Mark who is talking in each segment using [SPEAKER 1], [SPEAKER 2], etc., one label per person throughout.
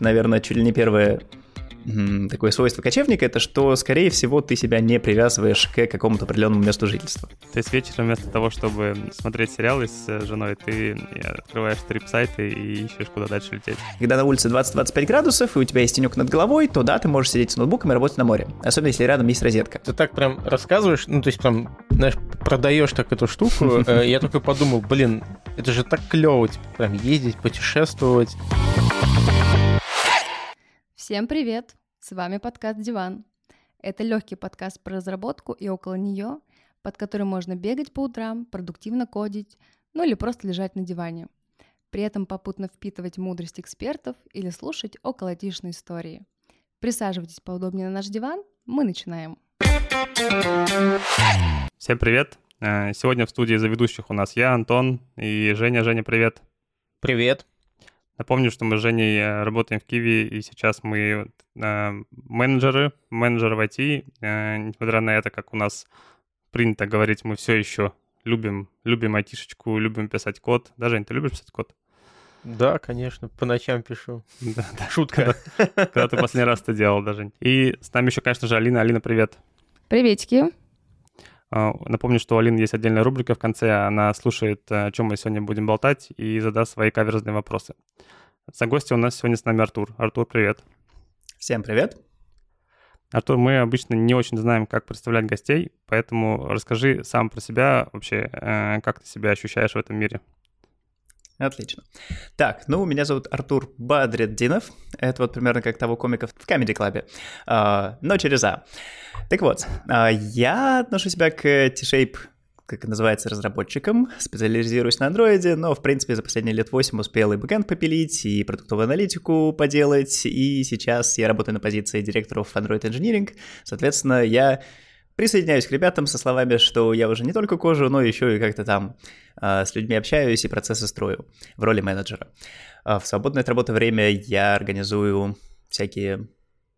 [SPEAKER 1] наверное, чуть ли не первое такое свойство кочевника, это что, скорее всего, ты себя не привязываешь к какому-то определенному месту жительства.
[SPEAKER 2] То есть вечером вместо того, чтобы смотреть сериалы с э, женой, ты открываешь трип-сайты и ищешь, куда дальше лететь.
[SPEAKER 1] Когда на улице 20-25 градусов, и у тебя есть тенек над головой, то да, ты можешь сидеть с ноутбуком и работать на море. Особенно, если рядом есть розетка.
[SPEAKER 3] Ты так прям рассказываешь, ну, то есть прям, знаешь, продаешь так эту штуку. Э, я только подумал, блин, это же так клево, типа, прям ездить, путешествовать.
[SPEAKER 4] Всем привет! С вами подкаст «Диван». Это легкий подкаст про разработку и около нее, под которым можно бегать по утрам, продуктивно кодить, ну или просто лежать на диване. При этом попутно впитывать мудрость экспертов или слушать околотишные истории. Присаживайтесь поудобнее на наш диван, мы начинаем.
[SPEAKER 2] Всем привет! Э, сегодня в студии за ведущих у нас я, Антон и Женя. Женя, привет!
[SPEAKER 3] Привет!
[SPEAKER 2] Напомню, что мы с Женей э, работаем в Киви, и сейчас мы э, менеджеры, менеджеры в IT. Э, несмотря на это, как у нас принято говорить, мы все еще любим, любим айтишечку, любим писать код. Да, Жень, ты любишь писать код?
[SPEAKER 3] Да, конечно, по ночам пишу.
[SPEAKER 2] Да, да. Шутка. Когда ты последний раз это делал, даже. И с нами еще, конечно же, Алина. Алина, привет.
[SPEAKER 4] Приветики.
[SPEAKER 2] А, напомню, что у Алины есть отдельная рубрика в конце. Она слушает, э, о чем мы сегодня будем болтать, и задаст свои каверзные вопросы. За гостя у нас сегодня с нами Артур. Артур, привет.
[SPEAKER 1] Всем привет.
[SPEAKER 2] Артур, мы обычно не очень знаем, как представлять гостей, поэтому расскажи сам про себя вообще, э, как ты себя ощущаешь в этом мире.
[SPEAKER 1] Отлично. Так, ну, меня зовут Артур Бадреддинов. Это вот примерно как того комика в Comedy Club, а, но через А. Так вот, а, я отношу себя к T-Shape как называется, разработчиком, специализируюсь на андроиде, но, в принципе, за последние лет 8 успел и бэкэнд попилить, и продуктовую аналитику поделать, и сейчас я работаю на позиции директоров Android Engineering, соответственно, я присоединяюсь к ребятам со словами, что я уже не только кожу, но еще и как-то там э, с людьми общаюсь и процессы строю в роли менеджера. Э, в свободное от работы время я организую всякие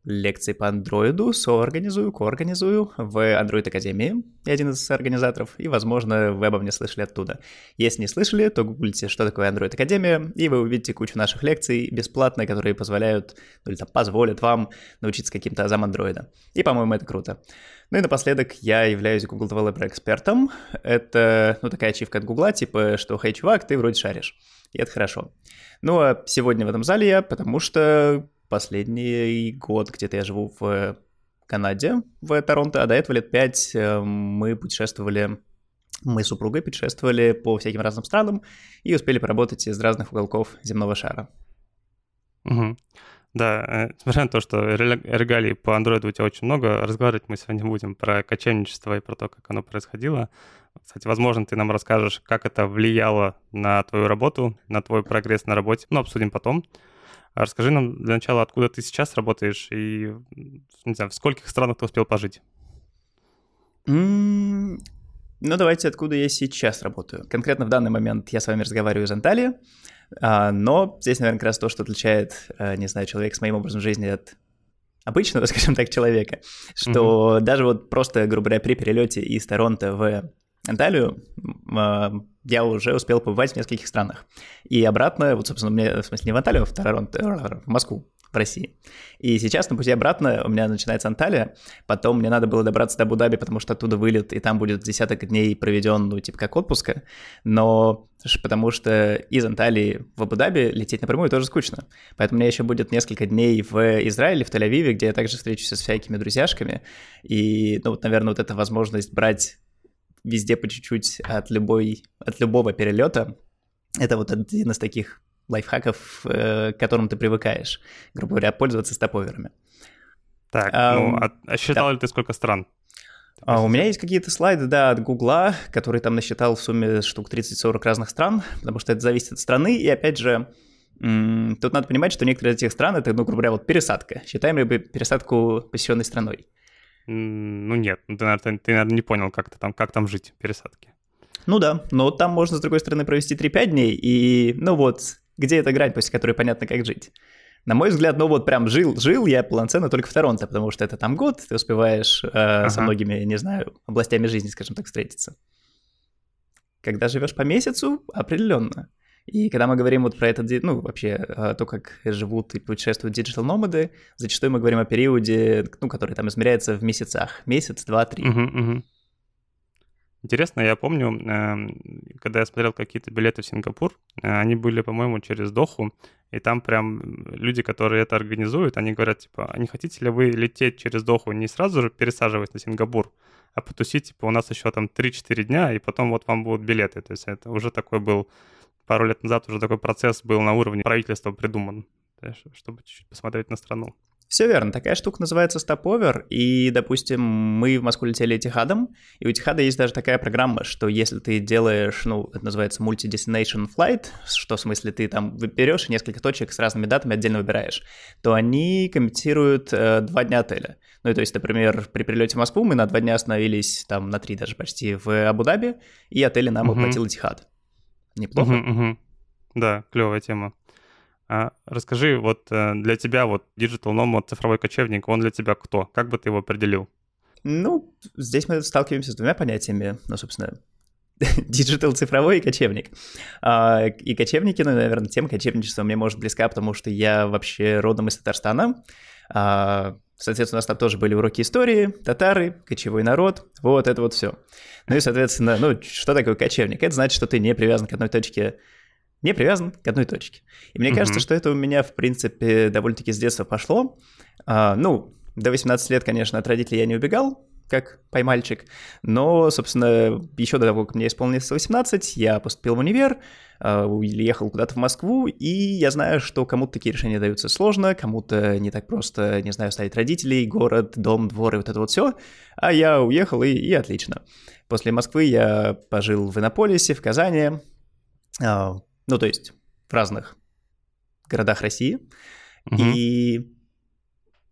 [SPEAKER 1] лекции по андроиду, соорганизую, коорганизую в Android Академии, я один из организаторов, и, возможно, вы обо мне слышали оттуда. Если не слышали, то гуглите, что такое Android Академия, и вы увидите кучу наших лекций бесплатно, которые позволяют, ну или там позволят вам научиться каким-то азам андроида. И, по-моему, это круто. Ну и напоследок, я являюсь Google Developer экспертом. Это, ну, такая ачивка от Google, типа, что, хей, чувак, ты вроде шаришь. И это хорошо. Ну, а сегодня в этом зале я, потому что последний год где-то я живу в Канаде, в Торонто, а до этого лет пять э, мы путешествовали, мы с супругой путешествовали по всяким разным странам и успели поработать из разных уголков земного шара.
[SPEAKER 2] Угу. Да, э, несмотря на то, что регалий по андроиду у тебя очень много, разговаривать мы сегодня будем про кочевничество и про то, как оно происходило. Кстати, возможно, ты нам расскажешь, как это влияло на твою работу, на твой прогресс на работе. Ну, обсудим потом. А расскажи нам для начала, откуда ты сейчас работаешь и, не знаю, в скольких странах ты успел пожить?
[SPEAKER 1] Mm, ну, давайте, откуда я сейчас работаю. Конкретно в данный момент я с вами разговариваю из Анталии, но здесь, наверное, как раз то, что отличает, а, не знаю, человека с моим образом жизни от обычного, скажем так, человека, что mm-hmm. даже вот просто, грубо говоря, при перелете из Торонто в Анталию а, я уже успел побывать в нескольких странах. И обратно, вот, собственно, мне, в смысле, не в Анталию, а в Торонто, в Москву, в России. И сейчас на пути обратно у меня начинается Анталия, потом мне надо было добраться до Абу-Даби, потому что оттуда вылет, и там будет десяток дней проведен, ну, типа, как отпуска, но потому что из Анталии в Абу-Даби лететь напрямую тоже скучно. Поэтому у меня еще будет несколько дней в Израиле, в Тель-Авиве, где я также встречусь со всякими друзьяшками, и, ну, вот, наверное, вот эта возможность брать везде по чуть-чуть от, любой, от любого перелета. Это вот один из таких лайфхаков, э, к которым ты привыкаешь, грубо говоря, пользоваться стоповерами.
[SPEAKER 2] Так, а, ну, а, а считал да. ли ты сколько стран?
[SPEAKER 1] А, у меня есть какие-то слайды, да, от Гугла, который там насчитал в сумме штук 30-40 разных стран, потому что это зависит от страны, и опять же, тут надо понимать, что некоторые из этих стран это, ну, грубо говоря, вот пересадка. Считаем ли мы пересадку посещенной страной?
[SPEAKER 2] Ну нет, ну, ты, наверное, ты, наверное, не понял, как, там, как там жить в пересадке.
[SPEAKER 1] Ну да, но там можно, с другой стороны, провести 3-5 дней, и, ну вот, где эта грань, после которой понятно, как жить? На мой взгляд, ну вот прям жил, жил я полноценно только в Торонто, потому что это там год, ты успеваешь э, ага. со многими, не знаю, областями жизни, скажем так, встретиться. Когда живешь по месяцу, определенно. И когда мы говорим вот про это, ну, вообще, а, то, как живут и путешествуют диджитал-номады, зачастую мы говорим о периоде, ну, который там измеряется в месяцах. Месяц, два, три.
[SPEAKER 2] Угу, угу. Интересно, я помню, эм, когда я смотрел какие-то билеты в Сингапур, э, они были, по-моему, через Доху, и там прям люди, которые это организуют, они говорят, типа, а не хотите ли вы лететь через Доху, не сразу же пересаживаясь на Сингапур, а потусить, типа, у нас еще там 3-4 дня, и потом вот вам будут билеты. То есть это уже такой был, пару лет назад уже такой процесс был на уровне правительства придуман, чтобы чуть-чуть посмотреть на страну.
[SPEAKER 1] Все верно, такая штука называется стоповер, и, допустим, мы в Москву летели Этихадом, и у Этихада есть даже такая программа, что если ты делаешь, ну, это называется multi-destination flight, что в смысле ты там берешь несколько точек с разными датами отдельно выбираешь, то они компенсируют э, два дня отеля. Ну, и то есть, например, при прилете в Москву мы на два дня остановились, там, на три даже почти, в Абу-Даби, и отель нам угу. оплатил Этихад. Неплохо?
[SPEAKER 2] Угу, угу. Да, клевая тема. А расскажи, вот э, для тебя вот Digital Nomad, цифровой кочевник, он для тебя кто? Как бы ты его определил?
[SPEAKER 1] Ну, здесь мы сталкиваемся с двумя понятиями. Ну, собственно, digital цифровой и кочевник. А, и кочевники, ну, наверное, тема кочевничества мне может близка, потому что я вообще родом из Татарстана. А, соответственно, у нас там тоже были уроки истории, татары, кочевой народ, вот это вот все. Ну и, соответственно, ну, что такое кочевник? Это значит, что ты не привязан к одной точке не привязан к одной точке. И мне mm-hmm. кажется, что это у меня, в принципе, довольно-таки с детства пошло. А, ну, до 18 лет, конечно, от родителей я не убегал, как поймальчик, но, собственно, еще до того, как мне исполнилось 18, я поступил в универ, а, ехал куда-то в Москву, и я знаю, что кому-то такие решения даются сложно, кому-то не так просто, не знаю, ставить родителей, город, дом, двор и вот это вот все, а я уехал, и, и отлично. После Москвы я пожил в Иннополисе, в Казани, а, ну, то есть в разных городах России. Угу. И,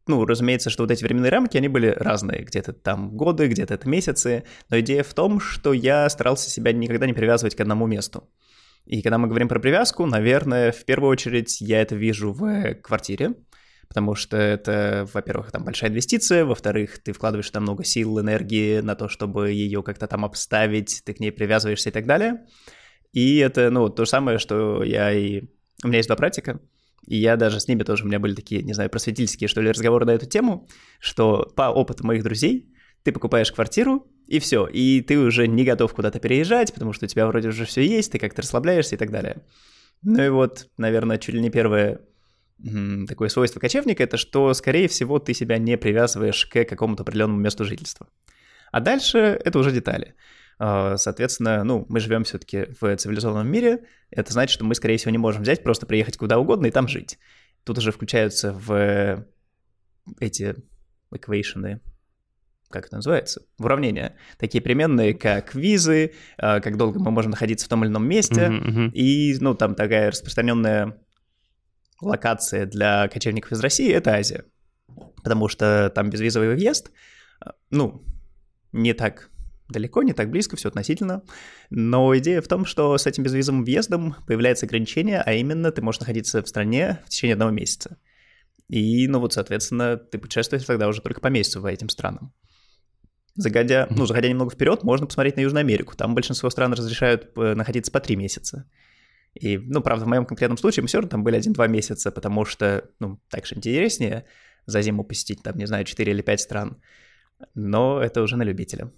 [SPEAKER 1] ну, разумеется, что вот эти временные рамки, они были разные. Где-то там годы, где-то это месяцы. Но идея в том, что я старался себя никогда не привязывать к одному месту. И когда мы говорим про привязку, наверное, в первую очередь я это вижу в квартире, потому что это, во-первых, там большая инвестиция, во-вторых, ты вкладываешь там много сил, энергии на то, чтобы ее как-то там обставить, ты к ней привязываешься и так далее. И это, ну, то же самое, что я и... У меня есть два братика, и я даже с ними тоже, у меня были такие, не знаю, просветительские, что ли, разговоры на эту тему, что по опыту моих друзей ты покупаешь квартиру, и все, и ты уже не готов куда-то переезжать, потому что у тебя вроде уже все есть, ты как-то расслабляешься и так далее. Ну и вот, наверное, чуть ли не первое такое свойство кочевника, это что, скорее всего, ты себя не привязываешь к какому-то определенному месту жительства. А дальше это уже детали. А, соответственно, ну, мы живем все-таки в цивилизованном мире, это значит, что мы, скорее всего, не можем взять, просто приехать куда угодно и там жить. Тут уже включаются в эти эквейшены, как это называется, в уравнения. Такие переменные, как визы, а, как долго мы можем находиться в том или ином месте, uh-huh, uh-huh. и, ну, там такая распространенная локация для кочевников из России — это Азия. Потому что там безвизовый въезд, а, ну, не так далеко, не так близко, все относительно. Но идея в том, что с этим безвизовым въездом появляется ограничение, а именно ты можешь находиться в стране в течение одного месяца. И, ну вот, соответственно, ты путешествуешь тогда уже только по месяцу по этим странам. Загодя, ну, заходя немного вперед, можно посмотреть на Южную Америку. Там большинство стран разрешают э, находиться по три месяца. И, ну, правда, в моем конкретном случае мы все равно там были один-два месяца, потому что, ну, так же интереснее за зиму посетить, там, не знаю, 4 или 5 стран. Но это уже на любителя.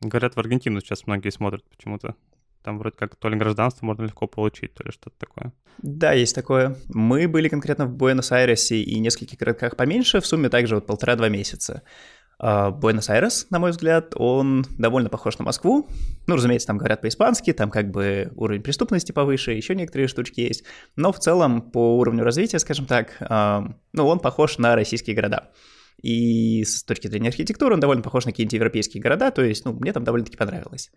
[SPEAKER 2] Говорят, в Аргентину сейчас многие смотрят почему-то. Там вроде как то ли гражданство можно легко получить, то ли что-то такое.
[SPEAKER 1] Да, есть такое. Мы были конкретно в Буэнос-Айресе и нескольких городках поменьше, в сумме также вот полтора-два месяца. А, Буэнос-Айрес, на мой взгляд, он довольно похож на Москву. Ну, разумеется, там говорят по-испански, там как бы уровень преступности повыше, еще некоторые штучки есть. Но в целом по уровню развития, скажем так, ну, он похож на российские города. И с точки зрения архитектуры он довольно похож на какие-нибудь европейские города, то есть, ну, мне там довольно-таки понравилось.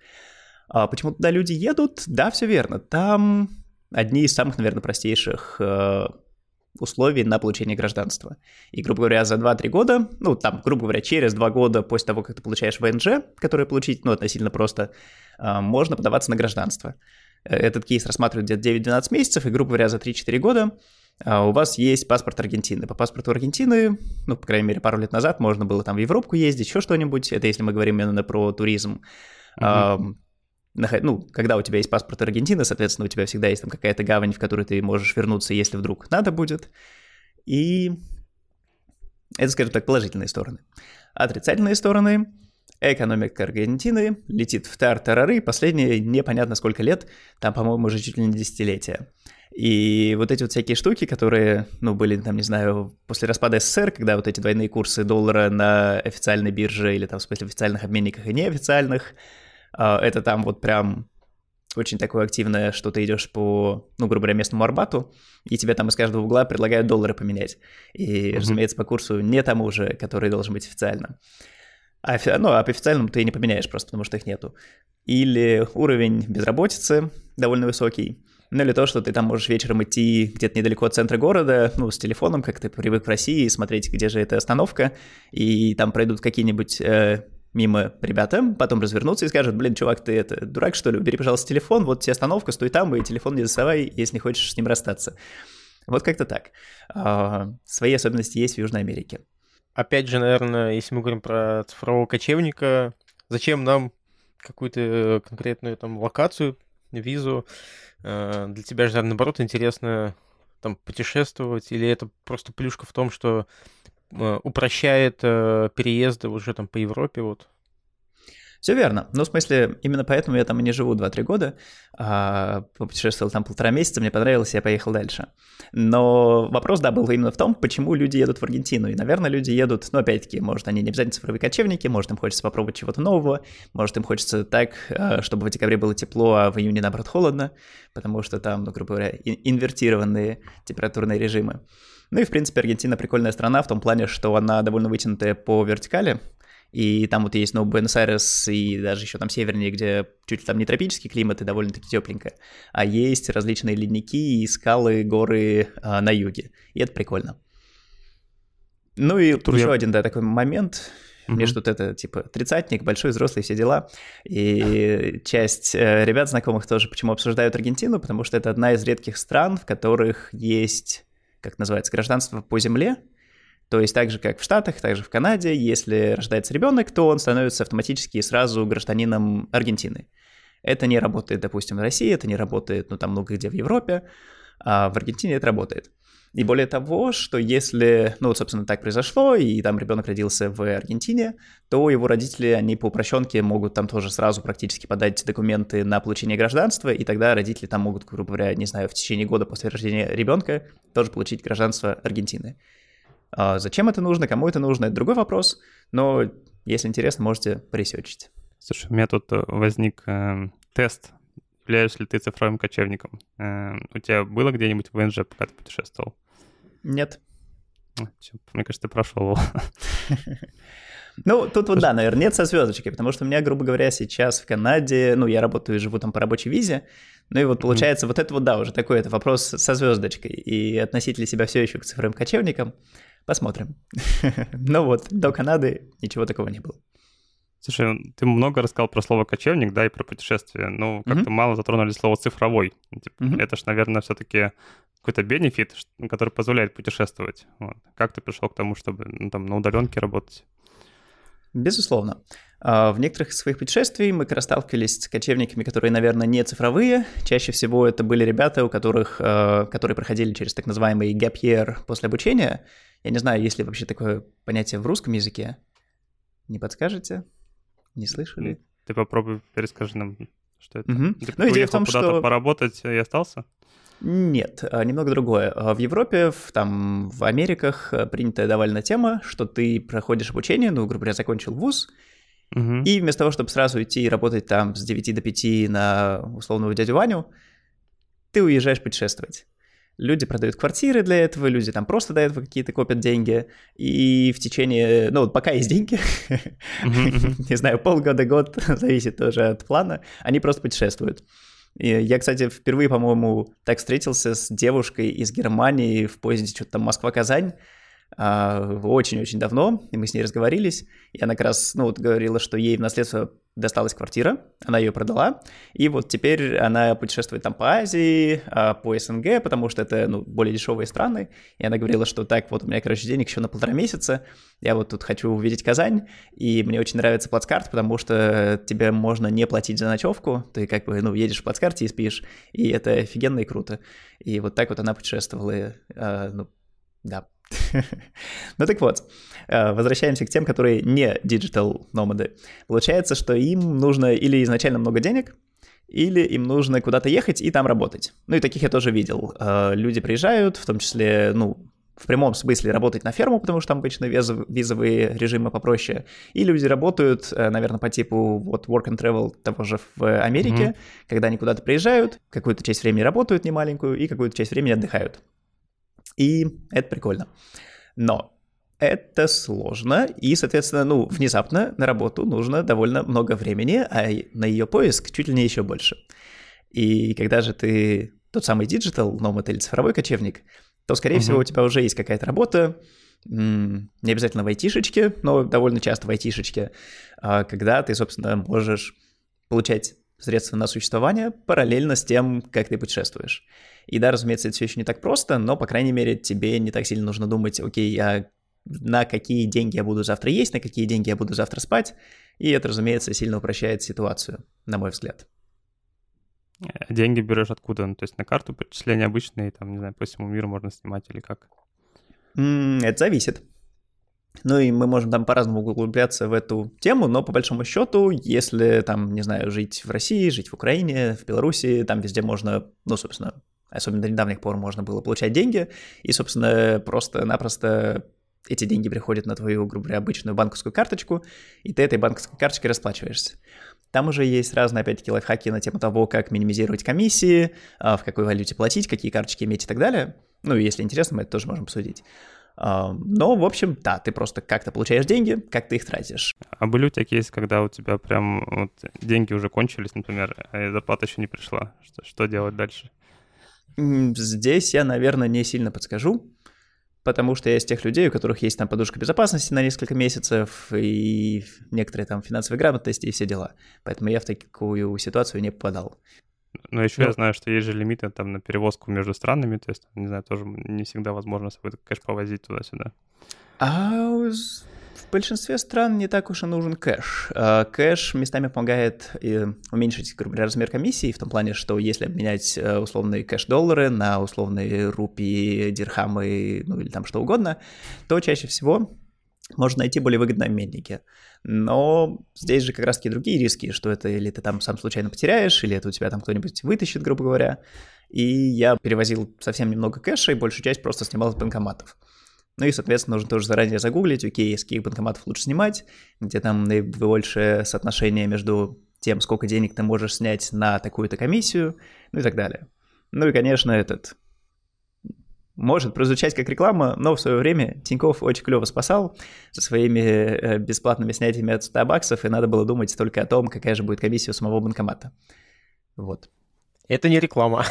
[SPEAKER 1] А почему туда люди едут? Да, все верно. Там одни из самых, наверное, простейших э, условий на получение гражданства. И, грубо говоря, за 2-3 года, ну, там, грубо говоря, через 2 года после того, как ты получаешь ВНЖ, которое получить, ну, относительно просто, э, можно подаваться на гражданство. Э, этот кейс рассматривают где-то 9-12 месяцев, и, грубо говоря, за 3-4 года у вас есть паспорт Аргентины. По паспорту Аргентины, ну, по крайней мере, пару лет назад можно было там в Европу ездить, еще что-нибудь. Это если мы говорим именно про туризм. Mm-hmm. ну, когда у тебя есть паспорт Аргентины, соответственно, у тебя всегда есть там какая-то гавань, в которую ты можешь вернуться, если вдруг надо будет. И это, скажем так, положительные стороны. Отрицательные стороны экономика Аргентины летит в тар-тарары последние непонятно сколько лет, там, по-моему, уже чуть ли не десятилетия. И вот эти вот всякие штуки, которые, ну, были, там, не знаю, после распада СССР, когда вот эти двойные курсы доллара на официальной бирже или там, в смысле, официальных обменниках и неофициальных, а, это там вот прям очень такое активное, что ты идешь по, ну, грубо говоря, местному Арбату, и тебе там из каждого угла предлагают доллары поменять. И, mm-hmm. разумеется, по курсу не тому же, который должен быть официально. А, ну, а по официальному ты не поменяешь просто, потому что их нету. Или уровень безработицы довольно высокий. Ну или то, что ты там можешь вечером идти где-то недалеко от центра города, ну, с телефоном, как ты привык в России, смотреть, где же эта остановка, и там пройдут какие-нибудь э, мимо ребята, потом развернутся и скажут, блин, чувак, ты это, дурак, что ли, убери, пожалуйста, телефон, вот тебе остановка, стой там, и телефон не засовай, если не хочешь с ним расстаться. Вот как-то так. А, свои особенности есть в Южной Америке.
[SPEAKER 3] Опять же, наверное, если мы говорим про цифрового кочевника, зачем нам какую-то конкретную там локацию, визу? А, для тебя же, наоборот, интересно там путешествовать, или это просто плюшка в том, что Э, упрощает э, переезды уже там по Европе вот.
[SPEAKER 1] Все верно. Ну, в смысле, именно поэтому я там и не живу 2-3 года. А, путешествовал там полтора месяца, мне понравилось, я поехал дальше. Но вопрос, да, был именно в том, почему люди едут в Аргентину. И, наверное, люди едут, ну, опять-таки, может, они не обязательно цифровые кочевники, может, им хочется попробовать чего-то нового, может, им хочется так, э, чтобы в декабре было тепло, а в июне, наоборот, холодно, потому что там, ну, грубо говоря, инвертированные температурные режимы. Ну и, в принципе, Аргентина прикольная страна в том плане, что она довольно вытянутая по вертикали, и там вот есть, ну, Буэнос-Айрес и даже еще там севернее, где чуть ли там не тропический климат и довольно-таки тепленько, а есть различные ледники и скалы, горы а, на юге, и это прикольно. Ну и Тут еще я... один, да, такой момент, Mm-hmm. Мне что-то это, типа, тридцатник, большой, взрослый, все дела. И часть э, ребят знакомых тоже почему обсуждают Аргентину, потому что это одна из редких стран, в которых есть как называется, гражданство по земле. То есть так же, как в Штатах, так же в Канаде, если рождается ребенок, то он становится автоматически сразу гражданином Аргентины. Это не работает, допустим, в России, это не работает, ну, там много где в Европе, а в Аргентине это работает. И более того, что если, ну вот, собственно, так произошло, и там ребенок родился в Аргентине, то его родители, они по упрощенке могут там тоже сразу практически подать документы на получение гражданства, и тогда родители там могут, грубо говоря, не знаю, в течение года после рождения ребенка тоже получить гражданство Аргентины. А зачем это нужно, кому это нужно, это другой вопрос, но если интересно, можете пресечить.
[SPEAKER 2] Слушай, у меня тут э, возник э, тест являешься ли ты цифровым кочевником. Э, у тебя было где-нибудь в ВНЖ, пока ты путешествовал?
[SPEAKER 1] Нет.
[SPEAKER 2] Мне кажется, ты прошел.
[SPEAKER 1] Ну, тут вот да, наверное, нет со звездочкой, потому что у меня, грубо говоря, сейчас в Канаде, ну, я работаю и живу там по рабочей визе, ну и вот получается, вот это вот, да, уже такой это вопрос со звездочкой, и относить ли себя все еще к цифровым кочевникам, посмотрим. Но вот, до Канады ничего такого не было.
[SPEAKER 2] Слушай, ты много рассказал про слово кочевник, да, и про путешествие. Ну, как-то mm-hmm. мало затронули слово цифровой. Типа, mm-hmm. Это ж, наверное, все-таки какой-то бенефит, который позволяет путешествовать. Вот. Как ты пришел к тому, чтобы ну, там на удаленке работать?
[SPEAKER 1] Безусловно. А, в некоторых из своих путешествий мы как раз сталкивались с кочевниками, которые, наверное, не цифровые. Чаще всего это были ребята, у которых, а, которые проходили через так называемый gap year после обучения. Я не знаю, есть ли вообще такое понятие в русском языке. Не подскажете? Не слышали?
[SPEAKER 2] Ты попробуй перескажи нам, что это. Угу. Ты ну, в том, куда-то что... поработать и остался?
[SPEAKER 1] Нет, а, немного другое. А, в Европе, в, там, в Америках а, принятая довольно тема, что ты проходишь обучение, ну, грубо говоря, закончил вуз, угу. и вместо того, чтобы сразу идти и работать там с 9 до 5 на условного дядю Ваню, ты уезжаешь путешествовать. Люди продают квартиры для этого, люди там просто до этого какие-то копят деньги, и в течение, ну, пока есть деньги, не знаю, полгода, год, зависит тоже от плана, они просто путешествуют. Я, кстати, впервые, по-моему, так встретился с девушкой из Германии в поезде что-то там Москва-Казань, очень-очень давно, и мы с ней разговорились, и она как раз, ну, вот говорила, что ей в наследство досталась квартира, она ее продала, и вот теперь она путешествует там по Азии, а, по СНГ, потому что это, ну, более дешевые страны, и она говорила, что так, вот у меня, короче, денег еще на полтора месяца, я вот тут хочу увидеть Казань, и мне очень нравится плацкарт, потому что тебе можно не платить за ночевку, ты как бы, ну, едешь в плацкарте и спишь, и это офигенно и круто, и вот так вот она путешествовала, а, ну, да, ну так вот, э, возвращаемся к тем, которые не digital номады. Получается, что им нужно или изначально много денег, или им нужно куда-то ехать и там работать. Ну и таких я тоже видел. Э, люди приезжают, в том числе, ну, в прямом смысле работать на ферму, потому что там обычно визовые режимы попроще. И люди работают, э, наверное, по типу вот work and travel того же в Америке, mm-hmm. когда они куда-то приезжают, какую-то часть времени работают немаленькую и какую-то часть времени отдыхают. И это прикольно. Но это сложно, и, соответственно, ну, внезапно на работу нужно довольно много времени, а на ее поиск чуть ли не еще больше. И когда же ты тот самый digital номад или цифровой кочевник, то, скорее uh-huh. всего, у тебя уже есть какая-то работа, не обязательно в айтишечке, но довольно часто в айтишечке, а когда ты, собственно, можешь получать средства на существование параллельно с тем, как ты путешествуешь. И да, разумеется, это все еще не так просто, но, по крайней мере, тебе не так сильно нужно думать, окей, а на какие деньги я буду завтра есть, на какие деньги я буду завтра спать. И это, разумеется, сильно упрощает ситуацию, на мой взгляд.
[SPEAKER 2] А деньги берешь откуда? Ну, то есть на карту перечисления обычные, там, не знаю, по всему миру можно снимать или как?
[SPEAKER 1] Это зависит. Ну и мы можем там по-разному углубляться в эту тему, но по большому счету, если там, не знаю, жить в России, жить в Украине, в Беларуси, там везде можно, ну, собственно, особенно до недавних пор можно было получать деньги, и, собственно, просто-напросто эти деньги приходят на твою, грубо говоря, обычную банковскую карточку, и ты этой банковской карточкой расплачиваешься. Там уже есть разные, опять-таки, лайфхаки на тему того, как минимизировать комиссии, а, в какой валюте платить, какие карточки иметь и так далее. Ну, если интересно, мы это тоже можем обсудить. Но, в общем, да, ты просто как-то получаешь деньги, как ты их тратишь.
[SPEAKER 2] А были у тебя кейсы, когда у тебя прям вот деньги уже кончились, например, а зарплата еще не пришла? Что, что делать дальше?
[SPEAKER 1] Здесь я, наверное, не сильно подскажу, потому что я из тех людей, у которых есть там подушка безопасности на несколько месяцев и некоторые там финансовые грамотности и все дела. Поэтому я в такую ситуацию не попадал.
[SPEAKER 2] Но еще ну, я знаю, что есть же лимиты там на перевозку между странами, то есть, не знаю, тоже не всегда возможно свой кэш повозить туда-сюда.
[SPEAKER 1] А в большинстве стран не так уж и нужен кэш. А, кэш местами помогает уменьшить, грубо говоря, размер комиссии, в том плане, что если обменять э, условные кэш-доллары на условные рупии, дирхамы, ну или там что угодно, то чаще всего можно найти более выгодные обменники. Но здесь же как раз-таки другие риски, что это или ты там сам случайно потеряешь, или это у тебя там кто-нибудь вытащит, грубо говоря. И я перевозил совсем немного кэша, и большую часть просто снимал с банкоматов. Ну и, соответственно, нужно тоже заранее загуглить, окей, с каких банкоматов лучше снимать, где там наибольшее соотношение между тем, сколько денег ты можешь снять на такую-то комиссию, ну и так далее. Ну и, конечно, этот может прозвучать как реклама, но в свое время Тиньков очень клево спасал со своими э, бесплатными снятиями от 100 баксов, и надо было думать только о том, какая же будет комиссия у самого банкомата. Вот.
[SPEAKER 3] Это не реклама.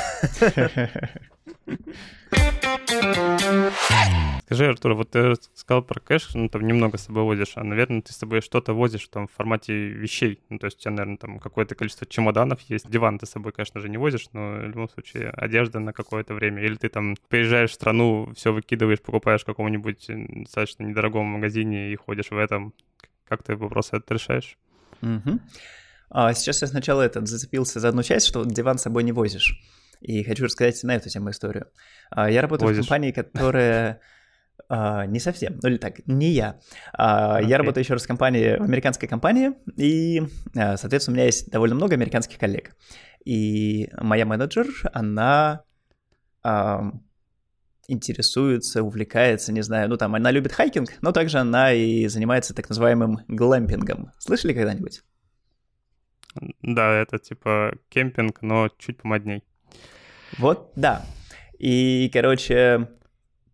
[SPEAKER 2] Скажи, Артур, вот ты сказал про кэш, ну, там немного с собой возишь, а, наверное, ты с собой что-то возишь там в формате вещей. Ну, то есть у тебя, наверное, там какое-то количество чемоданов есть. Диван ты с собой, конечно же, не возишь, но в любом случае одежда на какое-то время. Или ты там приезжаешь в страну, все выкидываешь, покупаешь в каком-нибудь достаточно недорогом магазине и ходишь в этом. Как ты вопрос этот решаешь?
[SPEAKER 1] Угу. А сейчас я сначала этот зацепился за одну часть, что диван с собой не возишь. И хочу рассказать на эту тему историю. А, я работаю возишь. в компании, которая Uh, не совсем, ну или так, не я. Uh, okay. Я работаю еще раз в компании, в американской компании, и, uh, соответственно, у меня есть довольно много американских коллег. И моя менеджер, она интересуется, увлекается, не знаю, ну там, она любит хайкинг, но также она и занимается так называемым глэмпингом. Слышали когда-нибудь?
[SPEAKER 2] Да, это типа кемпинг, но чуть помодней.
[SPEAKER 1] Вот, да. И, короче,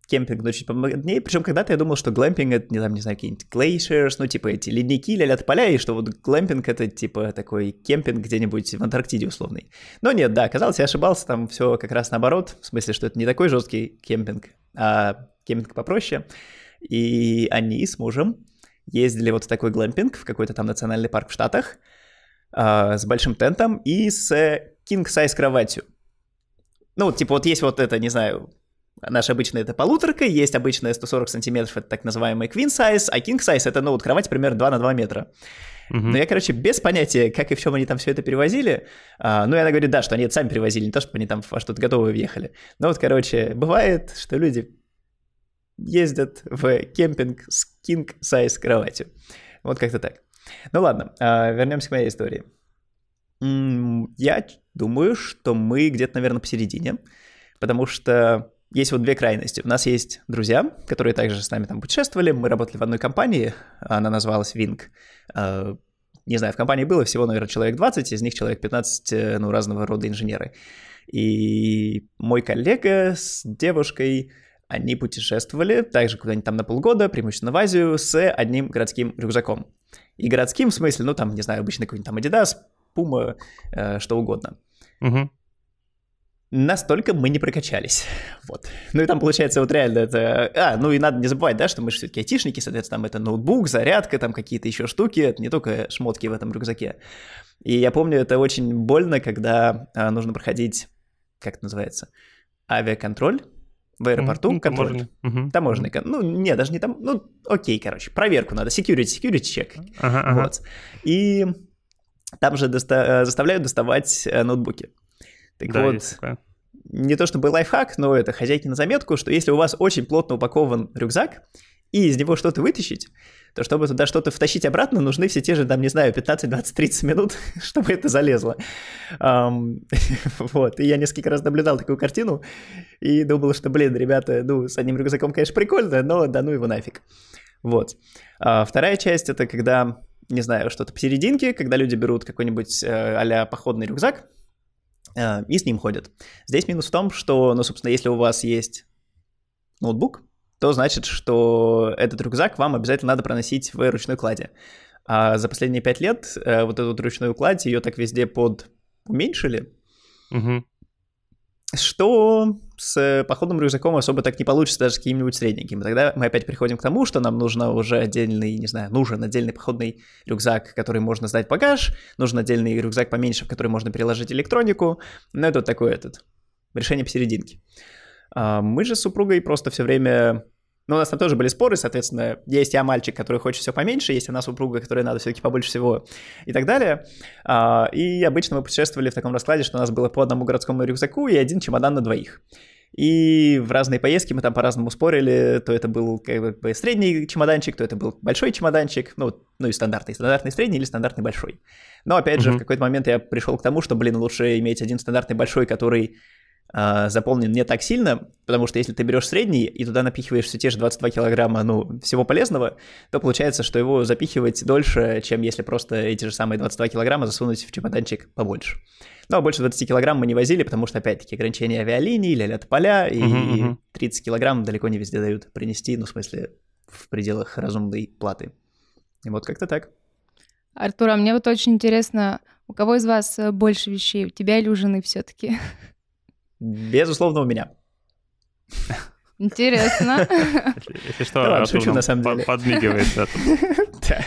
[SPEAKER 1] кемпинг, ну, чуть помоднее. Причем когда-то я думал, что глэмпинг — это, не, там, не знаю, какие-нибудь glaciers, ну, типа эти ледники, ля поля, и что вот глэмпинг — это, типа, такой кемпинг где-нибудь в Антарктиде условный. Но нет, да, оказалось, я ошибался, там все как раз наоборот, в смысле, что это не такой жесткий кемпинг, а кемпинг попроще. И они с мужем ездили вот в такой глэмпинг в какой-то там национальный парк в Штатах э, с большим тентом и с king size кроватью. Ну, типа вот есть вот это, не знаю, Наша обычная это полуторка, есть обычная 140 сантиметров, это так называемый queen size, а king size это, ну, вот кровать примерно 2 на 2 метра. Но я, короче, без понятия, как и в чем они там все это перевозили. А, ну, и она говорит, да, что они это сами перевозили, не то, чтобы они там во что-то готовое въехали. Но вот, короче, бывает, что люди ездят в кемпинг с king size кроватью. Вот как-то так. Ну ладно, а, вернемся к моей истории. Я думаю, что мы где-то, наверное, посередине, потому что есть вот две крайности. У нас есть друзья, которые также с нами там путешествовали. Мы работали в одной компании, она называлась Wing. А, не знаю, в компании было всего, наверное, человек 20, из них человек 15, э, ну, разного рода инженеры. И мой коллега с девушкой, они путешествовали также куда-нибудь там на полгода, преимущественно в Азию, с одним городским рюкзаком. И городским в смысле, ну, там, не знаю, обычный какой-нибудь там Adidas, Puma, э, что угодно. Угу настолько мы не прокачались. Вот. Ну и там получается вот реально это... А, ну и надо не забывать, да, что мы же все-таки айтишники, соответственно, там это ноутбук, зарядка, там какие-то еще штуки, это не только шмотки в этом рюкзаке. И я помню, это очень больно, когда а, нужно проходить, как это называется, авиаконтроль в аэропорту, mm, контроль. Таможенный. Угу. Таможенный, ну, не, даже не там, ну, окей, короче, проверку надо, security, security check. Ага, ага. Вот. И там же доста- заставляют доставать э, ноутбуки. Так да, вот, не то чтобы лайфхак, но это хозяйки на заметку, что если у вас очень плотно упакован рюкзак, и из него что-то вытащить, то чтобы туда что-то втащить обратно, нужны все те же, там, не знаю, 15, 20, 30 минут, чтобы это залезло. Um, вот, и я несколько раз наблюдал такую картину и думал, что, блин, ребята, ну, с одним рюкзаком, конечно, прикольно, но да ну его нафиг. Вот. А вторая часть — это когда, не знаю, что-то посерединке, когда люди берут какой-нибудь э, а походный рюкзак, и с ним ходят. Здесь минус в том, что, ну, собственно, если у вас есть ноутбук, то значит, что этот рюкзак вам обязательно надо проносить в ручной кладе. А за последние пять лет э, вот эту ручную кладь, ее так везде под уменьшили, угу что с походным рюкзаком особо так не получится даже с каким-нибудь средненьким. Тогда мы опять приходим к тому, что нам нужно уже отдельный, не знаю, нужен отдельный походный рюкзак, который можно сдать багаж, нужен отдельный рюкзак поменьше, в который можно переложить электронику. Ну, это вот такое этот, решение посерединке. А мы же с супругой просто все время но у нас там тоже были споры, соответственно, есть я мальчик, который хочет все поменьше, есть она супруга, которой надо все-таки побольше всего и так далее. А, и обычно мы путешествовали в таком раскладе, что у нас было по одному городскому рюкзаку и один чемодан на двоих. И в разные поездки мы там по-разному спорили, то это был как бы средний чемоданчик, то это был большой чемоданчик, ну, ну и стандартный, стандартный средний или стандартный большой. Но опять mm-hmm. же, в какой-то момент я пришел к тому, что, блин, лучше иметь один стандартный большой, который заполнен не так сильно, потому что если ты берешь средний и туда напихиваешь все те же 22 килограмма, ну, всего полезного, то получается, что его запихивать дольше, чем если просто эти же самые 22 килограмма засунуть в чемоданчик побольше. Но ну, а больше 20 килограмм мы не возили, потому что, опять-таки, ограничения авиалинии, ля-ля поля, и uh-huh, 30 килограмм далеко не везде дают принести, ну, в смысле, в пределах разумной платы. И вот как-то так.
[SPEAKER 4] Артур, а мне вот очень интересно, у кого из вас больше вещей, у тебя или у жены все-таки?
[SPEAKER 1] Безусловно, у меня.
[SPEAKER 4] Интересно.
[SPEAKER 2] Если что, да, шучу, на самом деле. подмигивает. Да.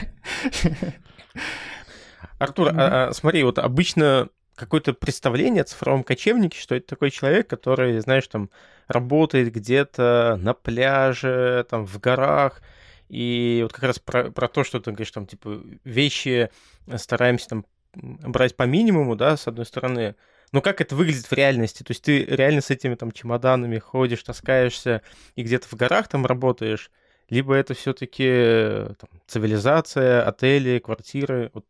[SPEAKER 3] Артур, а, а, смотри, вот обычно какое-то представление о цифровом кочевнике, что это такой человек, который, знаешь, там работает где-то на пляже, там в горах, и вот как раз про, про то, что ты говоришь, там, типа, вещи стараемся там брать по минимуму, да, с одной стороны, но как это выглядит в реальности? То есть ты реально с этими там чемоданами ходишь, таскаешься и где-то в горах там работаешь? Либо это все-таки э, цивилизация, отели, квартиры? Вот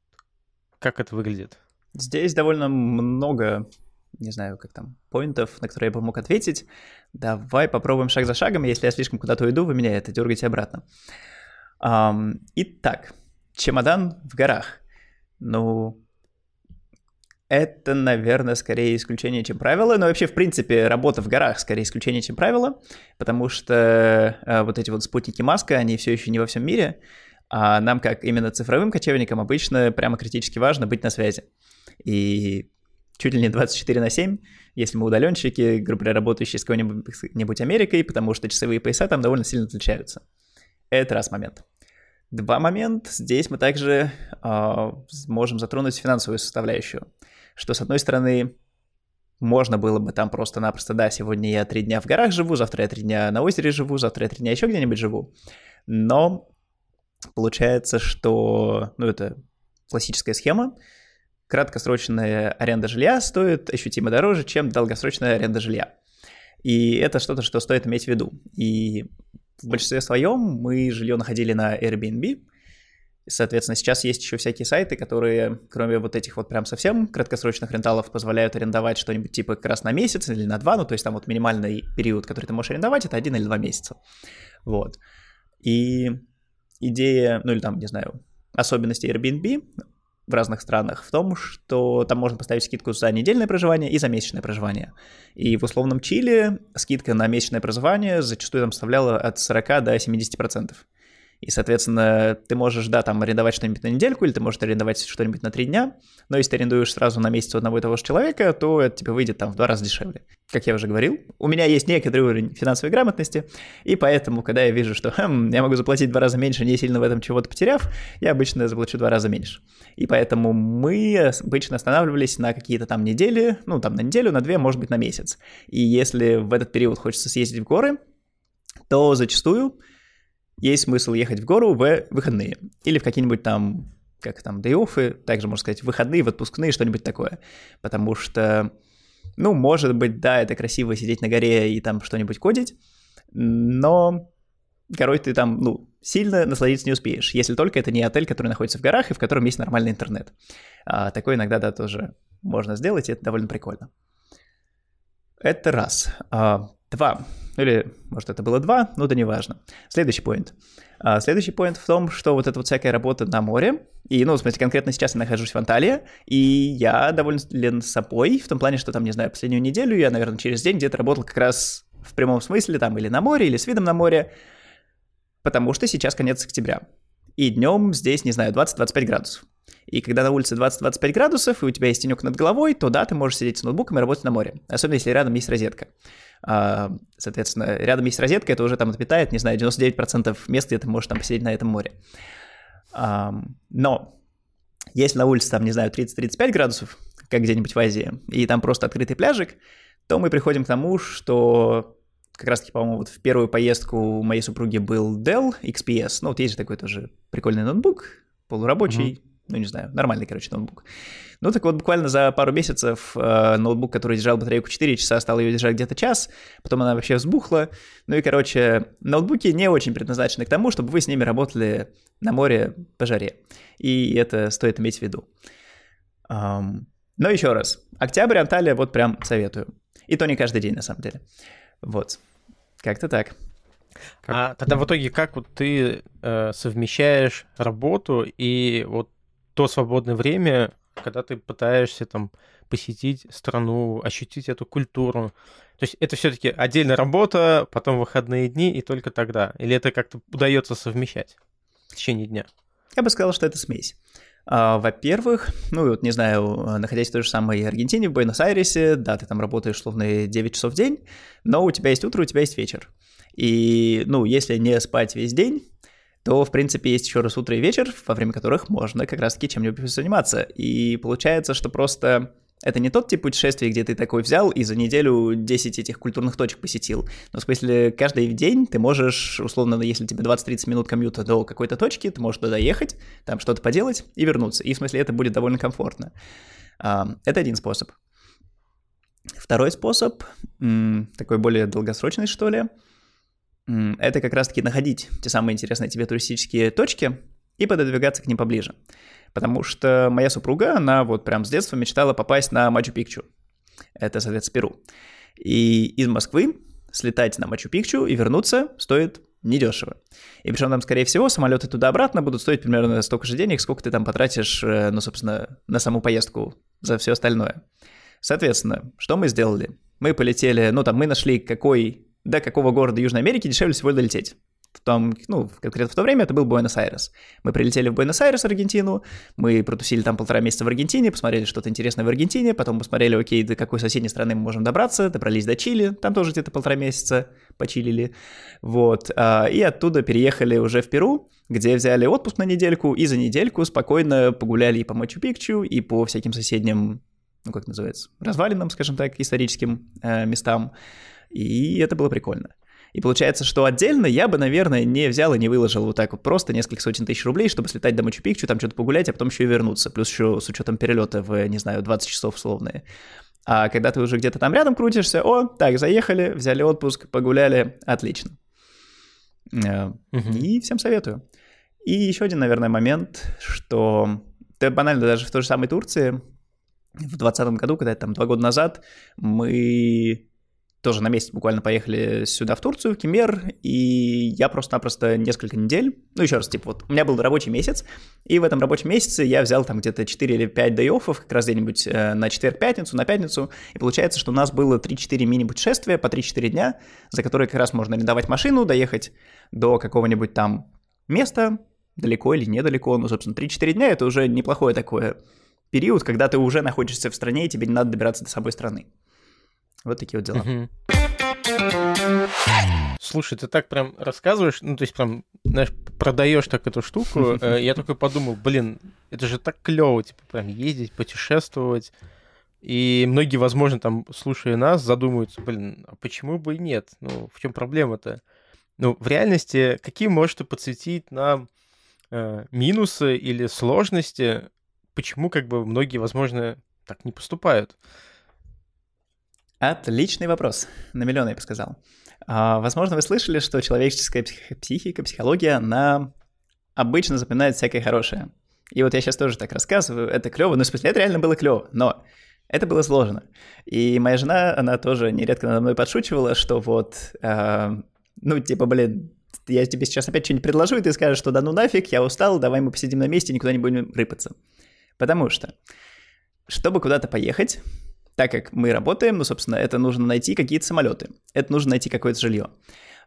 [SPEAKER 3] как это выглядит?
[SPEAKER 1] Здесь довольно много, не знаю, как там, поинтов, на которые я бы мог ответить. Давай попробуем шаг за шагом. Если я слишком куда-то уйду, вы меня это дергаете обратно. Um, итак, чемодан в горах. Ну, это, наверное, скорее исключение, чем правило. Но вообще, в принципе, работа в горах скорее исключение, чем правило, потому что э, вот эти вот спутники Маска, они все еще не во всем мире, а нам, как именно цифровым кочевникам, обычно прямо критически важно быть на связи. И чуть ли не 24 на 7, если мы удаленщики, грубо говоря, работающие с какой-нибудь Америкой, потому что часовые пояса там довольно сильно отличаются. Это раз момент. Два момента. Здесь мы также э, можем затронуть финансовую составляющую. Что, с одной стороны, можно было бы там просто-напросто, да, сегодня я три дня в горах живу, завтра я три дня на озере живу, завтра я три дня еще где-нибудь живу. Но получается, что, ну, это классическая схема, краткосрочная аренда жилья стоит ощутимо дороже, чем долгосрочная аренда жилья. И это что-то, что стоит иметь в виду. И в большинстве своем мы жилье находили на Airbnb. Соответственно, сейчас есть еще всякие сайты, которые, кроме вот этих вот прям совсем краткосрочных ренталов, позволяют арендовать что-нибудь типа как раз на месяц или на два, ну то есть там вот минимальный период, который ты можешь арендовать, это один или два месяца. Вот. И идея, ну или там, не знаю, особенности Airbnb в разных странах в том, что там можно поставить скидку за недельное проживание и за месячное проживание. И в условном Чили скидка на месячное проживание зачастую там составляла от 40 до 70%. И, соответственно, ты можешь, да, там арендовать что-нибудь на недельку, или ты можешь арендовать что-нибудь на три дня, но если ты арендуешь сразу на месяц у одного и того же человека, то это тебе выйдет там в два раза дешевле. Как я уже говорил, у меня есть некоторый уровень финансовой грамотности, и поэтому, когда я вижу, что хм, я могу заплатить в два раза меньше, не сильно в этом чего-то потеряв, я обычно заплачу в два раза меньше. И поэтому мы обычно останавливались на какие-то там недели, ну, там на неделю, на две, может быть, на месяц. И если в этот период хочется съездить в горы, то зачастую есть смысл ехать в гору в выходные. Или в какие-нибудь там, как там, day также можно сказать, выходные, в отпускные, что-нибудь такое. Потому что, ну, может быть, да, это красиво сидеть на горе и там что-нибудь кодить, но горой ты там, ну, сильно насладиться не успеешь, если только это не отель, который находится в горах и в котором есть нормальный интернет. А, такое иногда, да, тоже можно сделать, и это довольно прикольно. Это раз. А, два. Или, может, это было два, но да неважно. Следующий поинт. А, следующий поинт в том, что вот эта вот всякая работа на море, и, ну, в смысле, конкретно сейчас я нахожусь в Анталии, и я доволен собой, в том плане, что там, не знаю, последнюю неделю я, наверное, через день где-то работал как раз в прямом смысле, там, или на море, или с видом на море, потому что сейчас конец октября. И днем здесь, не знаю, 20-25 градусов. И когда на улице 20-25 градусов, и у тебя есть тенек над головой, то да, ты можешь сидеть с ноутбуком и работать на море. Особенно если рядом есть розетка. А, соответственно, рядом есть розетка, это уже там отпитает, не знаю, 99% мест, где ты можешь там посидеть на этом море. Но если на улице там, не знаю, 30-35 градусов, как где-нибудь в Азии, и там просто открытый пляжик, то мы приходим к тому, что как раз-таки, по-моему, вот в первую поездку моей супруги был Dell XPS, ну вот есть же такой тоже прикольный ноутбук, полурабочий, ну не знаю, нормальный, короче, ноутбук. Ну так вот, буквально за пару месяцев э, ноутбук, который держал батарейку 4 часа, стал ее держать где-то час, потом она вообще взбухла. Ну и, короче, ноутбуки не очень предназначены к тому, чтобы вы с ними работали на море по жаре. И это стоит иметь в виду. Um, но еще раз, октябрь, Анталия, вот прям советую. И то не каждый день, на самом деле. Вот, как-то так.
[SPEAKER 3] Как... А тогда в итоге как вот ты э, совмещаешь работу и вот то свободное время, когда ты пытаешься там посетить страну, ощутить эту культуру. То есть это все-таки отдельная работа, потом выходные дни и только тогда. Или это как-то удается совмещать в течение дня?
[SPEAKER 1] Я бы сказал, что это смесь. А, во-первых, ну вот не знаю, находясь в той же самой Аргентине, в Буэнос-Айресе, да, ты там работаешь словно 9 часов в день, но у тебя есть утро, у тебя есть вечер. И, ну, если не спать весь день, то, в принципе, есть еще раз утро и вечер, во время которых можно как раз-таки чем-нибудь заниматься. И получается, что просто это не тот тип путешествий, где ты такой взял и за неделю 10 этих культурных точек посетил. Но в смысле, каждый день ты можешь, условно, если тебе 20-30 минут комьюта до какой-то точки, ты можешь туда ехать, там что-то поделать и вернуться. И в смысле, это будет довольно комфортно. Это один способ. Второй способ, такой более долгосрочный, что ли, это как раз-таки находить те самые интересные тебе туристические точки и пододвигаться к ним поближе. Потому что моя супруга, она вот прям с детства мечтала попасть на Мачу-Пикчу. Это, соответственно, Перу. И из Москвы слетать на Мачу-Пикчу и вернуться стоит недешево. И причем там, скорее всего, самолеты туда-обратно будут стоить примерно столько же денег, сколько ты там потратишь, э, ну, собственно, на саму поездку за все остальное. Соответственно, что мы сделали? Мы полетели, ну, там, мы нашли, какой до какого города Южной Америки дешевле всего долететь. в том, ну, конкретно в то время это был Буэнос-Айрес. Мы прилетели в Буэнос-Айрес, Аргентину, мы протусили там полтора месяца в Аргентине, посмотрели что-то интересное в Аргентине, потом посмотрели, окей, до какой соседней страны мы можем добраться, добрались до Чили, там тоже где-то полтора месяца почилили, вот, а, и оттуда переехали уже в Перу, где взяли отпуск на недельку, и за недельку спокойно погуляли и по Мачу-Пикчу, и по всяким соседним, ну, как называется, развалинам, скажем так, историческим э, местам, и это было прикольно. И получается, что отдельно я бы, наверное, не взял и не выложил вот так вот просто несколько сотен тысяч рублей, чтобы слетать до Мачу-Пикчу, там что-то погулять, а потом еще и вернуться. Плюс еще с учетом перелета в, не знаю, 20 часов условные. А когда ты уже где-то там рядом крутишься, о, так, заехали, взяли отпуск, погуляли, отлично. Uh-huh. И всем советую. И еще один, наверное, момент, что это банально даже в той же самой Турции, в 2020 году, когда это там два года назад, мы тоже на месяц буквально поехали сюда, в Турцию, в Кемер, и я просто-напросто несколько недель, ну, еще раз, типа, вот у меня был рабочий месяц, и в этом рабочем месяце я взял там где-то 4 или 5 дей как раз где-нибудь э, на четверг-пятницу, на пятницу, и получается, что у нас было 3-4 мини-путешествия по 3-4 дня, за которые как раз можно арендовать машину, доехать до какого-нибудь там места, далеко или недалеко, ну, собственно, 3-4 дня — это уже неплохое такое период, когда ты уже находишься в стране, и тебе не надо добираться до собой страны. Вот такие вот дела.
[SPEAKER 3] Слушай, ты так прям рассказываешь, ну, то есть прям, знаешь, продаешь так эту штуку. Э, я только подумал, блин, это же так клево, типа, прям ездить, путешествовать. И многие, возможно, там, слушая нас, задумаются, блин, а почему бы и нет? Ну, в чем проблема-то? Ну, в реальности, какие можете подсветить нам э, минусы или сложности, почему, как бы, многие, возможно, так не поступают?
[SPEAKER 1] Отличный вопрос. На миллион, я бы сказал. А, возможно, вы слышали, что человеческая психика, психология, она обычно запоминает всякое хорошее. И вот я сейчас тоже так рассказываю, это клево, ну, в смысле, это реально было клево, но это было сложно. И моя жена, она тоже нередко надо мной подшучивала, что вот, э, ну, типа, блин, я тебе сейчас опять что-нибудь предложу, и ты скажешь, что да ну нафиг, я устал, давай мы посидим на месте, никуда не будем рыпаться. Потому что, чтобы куда-то поехать, так как мы работаем, ну, собственно, это нужно найти какие-то самолеты, это нужно найти какое-то жилье.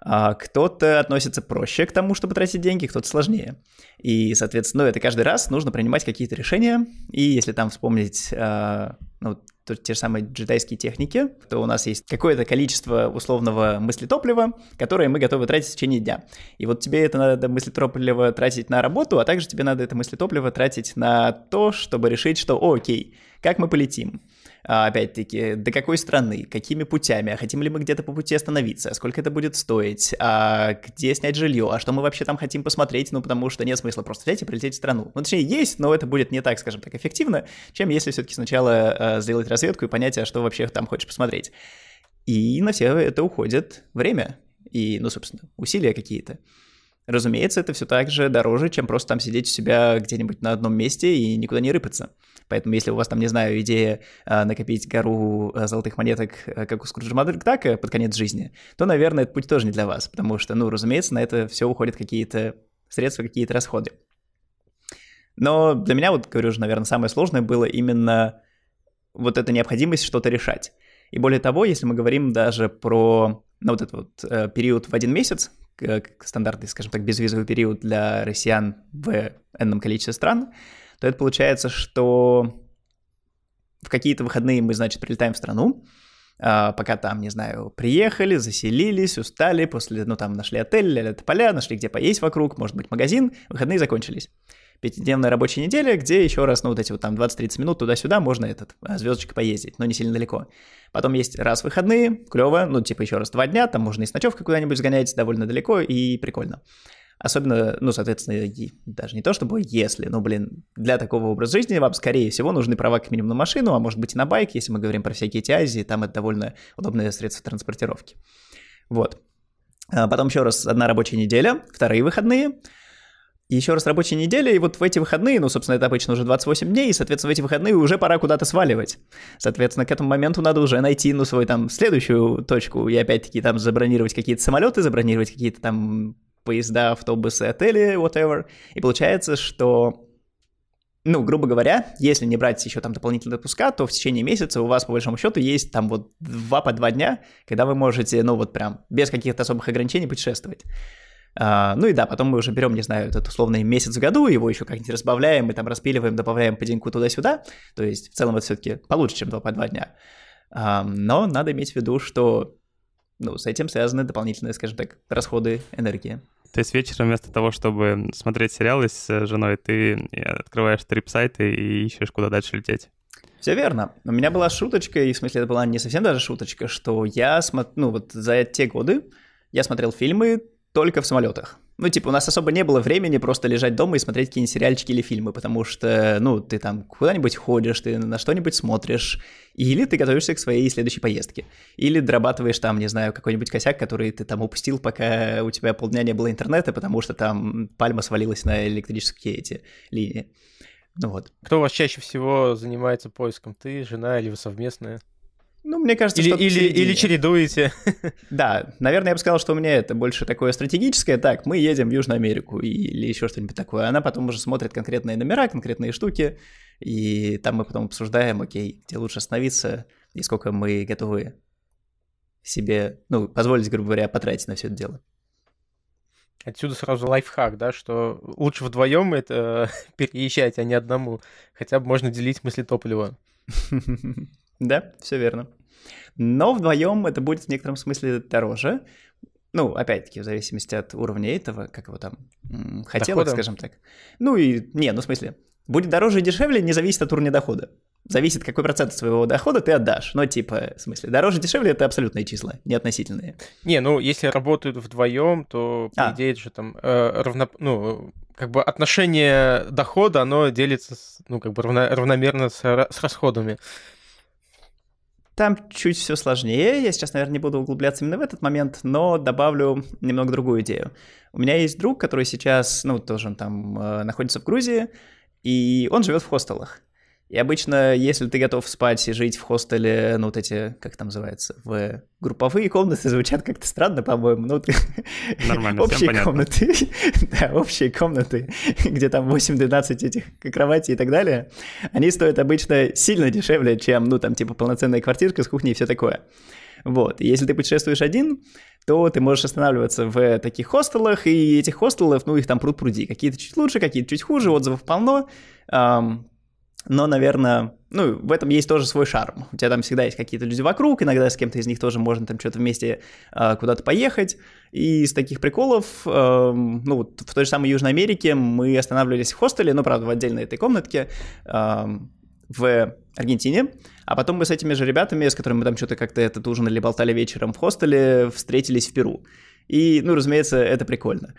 [SPEAKER 1] А кто-то относится проще к тому, чтобы тратить деньги, кто-то сложнее. И, соответственно, ну, это каждый раз нужно принимать какие-то решения. И если там вспомнить, а, ну, те же самые джедайские техники, то у нас есть какое-то количество условного мыслетоплива, которое мы готовы тратить в течение дня. И вот тебе это надо мыслетопливо тратить на работу, а также тебе надо это мыслетопливо тратить на то, чтобы решить, что, окей, как мы полетим? А, опять-таки, до какой страны, какими путями, а хотим ли мы где-то по пути остановиться, сколько это будет стоить, а где снять жилье, а что мы вообще там хотим посмотреть, ну, потому что нет смысла просто взять и прилететь в страну. Ну, точнее, есть, но это будет не так, скажем так, эффективно, чем если все-таки сначала э, сделать разведку и понять, а что вообще там хочешь посмотреть. И на все это уходит время и, ну, собственно, усилия какие-то. Разумеется, это все так же дороже, чем просто там сидеть у себя где-нибудь на одном месте и никуда не рыпаться. Поэтому если у вас там, не знаю, идея э, накопить гору э, золотых монеток, э, как у Скруджа Макдака под конец жизни, то, наверное, этот путь тоже не для вас, потому что, ну, разумеется, на это все уходят какие-то средства, какие-то расходы. Но для меня, вот говорю же, наверное, самое сложное было именно вот эта необходимость что-то решать. И более того, если мы говорим даже про ну, вот этот вот э, период в один месяц, стандартный, скажем так, безвизовый период для россиян в энном количестве стран, то это получается, что в какие-то выходные мы, значит, прилетаем в страну, а, пока там, не знаю, приехали, заселились, устали, после, ну, там, нашли отель, ля поля, нашли где поесть вокруг, может быть, магазин, выходные закончились. Пятидневная рабочая неделя, где еще раз, ну, вот эти вот там 20-30 минут туда-сюда можно этот, а, звездочкой поездить, но не сильно далеко. Потом есть раз выходные, клево, ну, типа еще раз два дня, там можно и с ночевкой куда-нибудь сгонять довольно далеко и прикольно. Особенно, ну, соответственно, даже не то чтобы если, но, блин, для такого образа жизни вам, скорее всего, нужны права как минимум на машину, а может быть и на байк, если мы говорим про всякие эти Азии, там это довольно удобное средство транспортировки. Вот. А потом еще раз одна рабочая неделя, вторые выходные, еще раз рабочая неделя, и вот в эти выходные, ну, собственно, это обычно уже 28 дней, и, соответственно, в эти выходные уже пора куда-то сваливать. Соответственно, к этому моменту надо уже найти, ну, свою там следующую точку, и опять-таки там забронировать какие-то самолеты, забронировать какие-то там поезда, автобусы, отели, whatever. И получается, что ну, грубо говоря, если не брать еще там дополнительные отпуска, то в течение месяца у вас, по большому счету, есть там вот два по два дня, когда вы можете, ну, вот прям без каких-то особых ограничений путешествовать. А, ну и да, потом мы уже берем, не знаю, этот условный месяц в году, его еще как-нибудь разбавляем, мы там распиливаем, добавляем по деньку туда-сюда. То есть в целом это все-таки получше, чем 2 по 2 дня. А, но надо иметь в виду, что ну, с этим связаны дополнительные, скажем так, расходы энергии.
[SPEAKER 2] То есть вечером вместо того, чтобы смотреть сериалы с женой, ты открываешь трип-сайты и ищешь, куда дальше лететь.
[SPEAKER 1] Все верно. У меня была шуточка, и в смысле это была не совсем даже шуточка, что я, смо... ну вот за те годы я смотрел фильмы только в самолетах. Ну, типа, у нас особо не было времени просто лежать дома и смотреть какие-нибудь сериальчики или фильмы, потому что, ну, ты там куда-нибудь ходишь, ты на что-нибудь смотришь, или ты готовишься к своей следующей поездке, или дорабатываешь там, не знаю, какой-нибудь косяк, который ты там упустил, пока у тебя полдня не было интернета, потому что там пальма свалилась на электрические эти линии. Ну вот.
[SPEAKER 3] Кто у вас чаще всего занимается поиском? Ты, жена или вы совместная?
[SPEAKER 1] Ну, мне кажется,
[SPEAKER 3] или,
[SPEAKER 1] что
[SPEAKER 3] или, или чередуете.
[SPEAKER 1] Да, наверное, я бы сказал, что у меня это больше такое стратегическое. Так, мы едем в Южную Америку или еще что-нибудь такое. Она потом уже смотрит конкретные номера, конкретные штуки, и там мы потом обсуждаем, окей, где лучше остановиться и сколько мы готовы себе, ну, позволить, грубо говоря, потратить на все это дело.
[SPEAKER 3] Отсюда сразу лайфхак, да, что лучше вдвоем это переезжать, а не одному. Хотя бы можно делить мысли топлива.
[SPEAKER 1] Да, все верно. Но вдвоем это будет в некотором смысле дороже. Ну, опять-таки, в зависимости от уровня этого, как его там хотелось, скажем так. Ну и, не, ну в смысле, будет дороже и дешевле, не зависит от уровня дохода. Зависит, какой процент своего дохода ты отдашь. Но, типа, в смысле, дороже, дешевле это абсолютные числа, не относительные.
[SPEAKER 3] Не, ну, если работают вдвоем, то, по а. идее, же там э, равно, ну, как бы отношение дохода, оно делится, ну, как бы равно, равномерно с, с расходами.
[SPEAKER 1] Там чуть все сложнее, я сейчас, наверное, не буду углубляться именно в этот момент, но добавлю немного другую идею. У меня есть друг, который сейчас, ну, тоже он там э, находится в Грузии, и он живет в хостелах. И обычно, если ты готов спать и жить в хостеле, ну, вот эти, как там называется, в групповые комнаты звучат как-то странно, по-моему. Ну,
[SPEAKER 2] Нормально,
[SPEAKER 1] общие комнаты, да, общие комнаты, где там 8-12 этих кроватей и так далее, они стоят обычно сильно дешевле, чем, ну, там, типа, полноценная квартирка с кухней и все такое. Вот, и если ты путешествуешь один, то ты можешь останавливаться в таких хостелах, и этих хостелов, ну, их там пруд пруди. Какие-то чуть лучше, какие-то чуть хуже, отзывов полно но, наверное, ну, в этом есть тоже свой шарм. У тебя там всегда есть какие-то люди вокруг, иногда с кем-то из них тоже можно там что-то вместе э, куда-то поехать. И из таких приколов, э, ну, вот в той же самой Южной Америке мы останавливались в хостеле, ну, правда, в отдельной этой комнатке э, в Аргентине. А потом мы с этими же ребятами, с которыми мы там что-то как-то этот ужинали, болтали вечером в хостеле, встретились в Перу. И, ну, разумеется, это прикольно.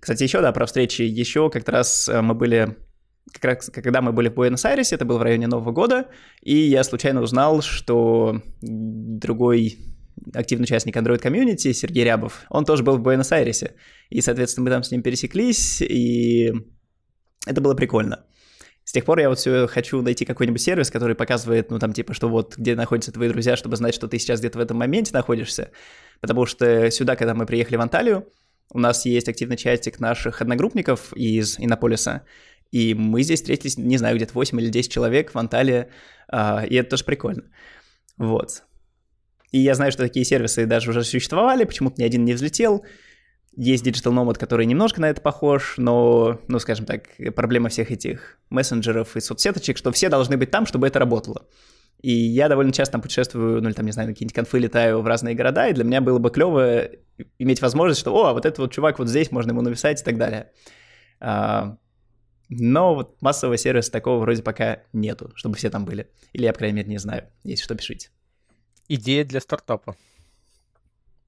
[SPEAKER 1] Кстати, еще, да, про встречи. Еще как раз э, мы были как раз когда мы были в Буэнос-Айресе, это было в районе Нового года, и я случайно узнал, что другой активный участник Android комьюнити, Сергей Рябов, он тоже был в Буэнос-Айресе. И, соответственно, мы там с ним пересеклись, и это было прикольно. С тех пор я вот все хочу найти какой-нибудь сервис, который показывает, ну, там, типа, что вот где находятся твои друзья, чтобы знать, что ты сейчас где-то в этом моменте находишься. Потому что сюда, когда мы приехали в Анталию, у нас есть активный чатик наших одногруппников из Иннополиса, и мы здесь встретились, не знаю, где-то 8 или 10 человек в Анталии, а, и это тоже прикольно. Вот. И я знаю, что такие сервисы даже уже существовали, почему-то ни один не взлетел. Есть Digital Nomad, который немножко на это похож, но, ну, скажем так, проблема всех этих мессенджеров и соцсеточек, что все должны быть там, чтобы это работало. И я довольно часто там путешествую, ну или там, не знаю, на какие-нибудь конфы летаю в разные города, и для меня было бы клево иметь возможность, что, о, вот этот вот чувак вот здесь, можно ему написать и так далее. А, но вот массового сервиса такого вроде пока нету, чтобы все там были. Или я, по крайней мере, не знаю. Есть что пишите.
[SPEAKER 3] Идея для стартапа.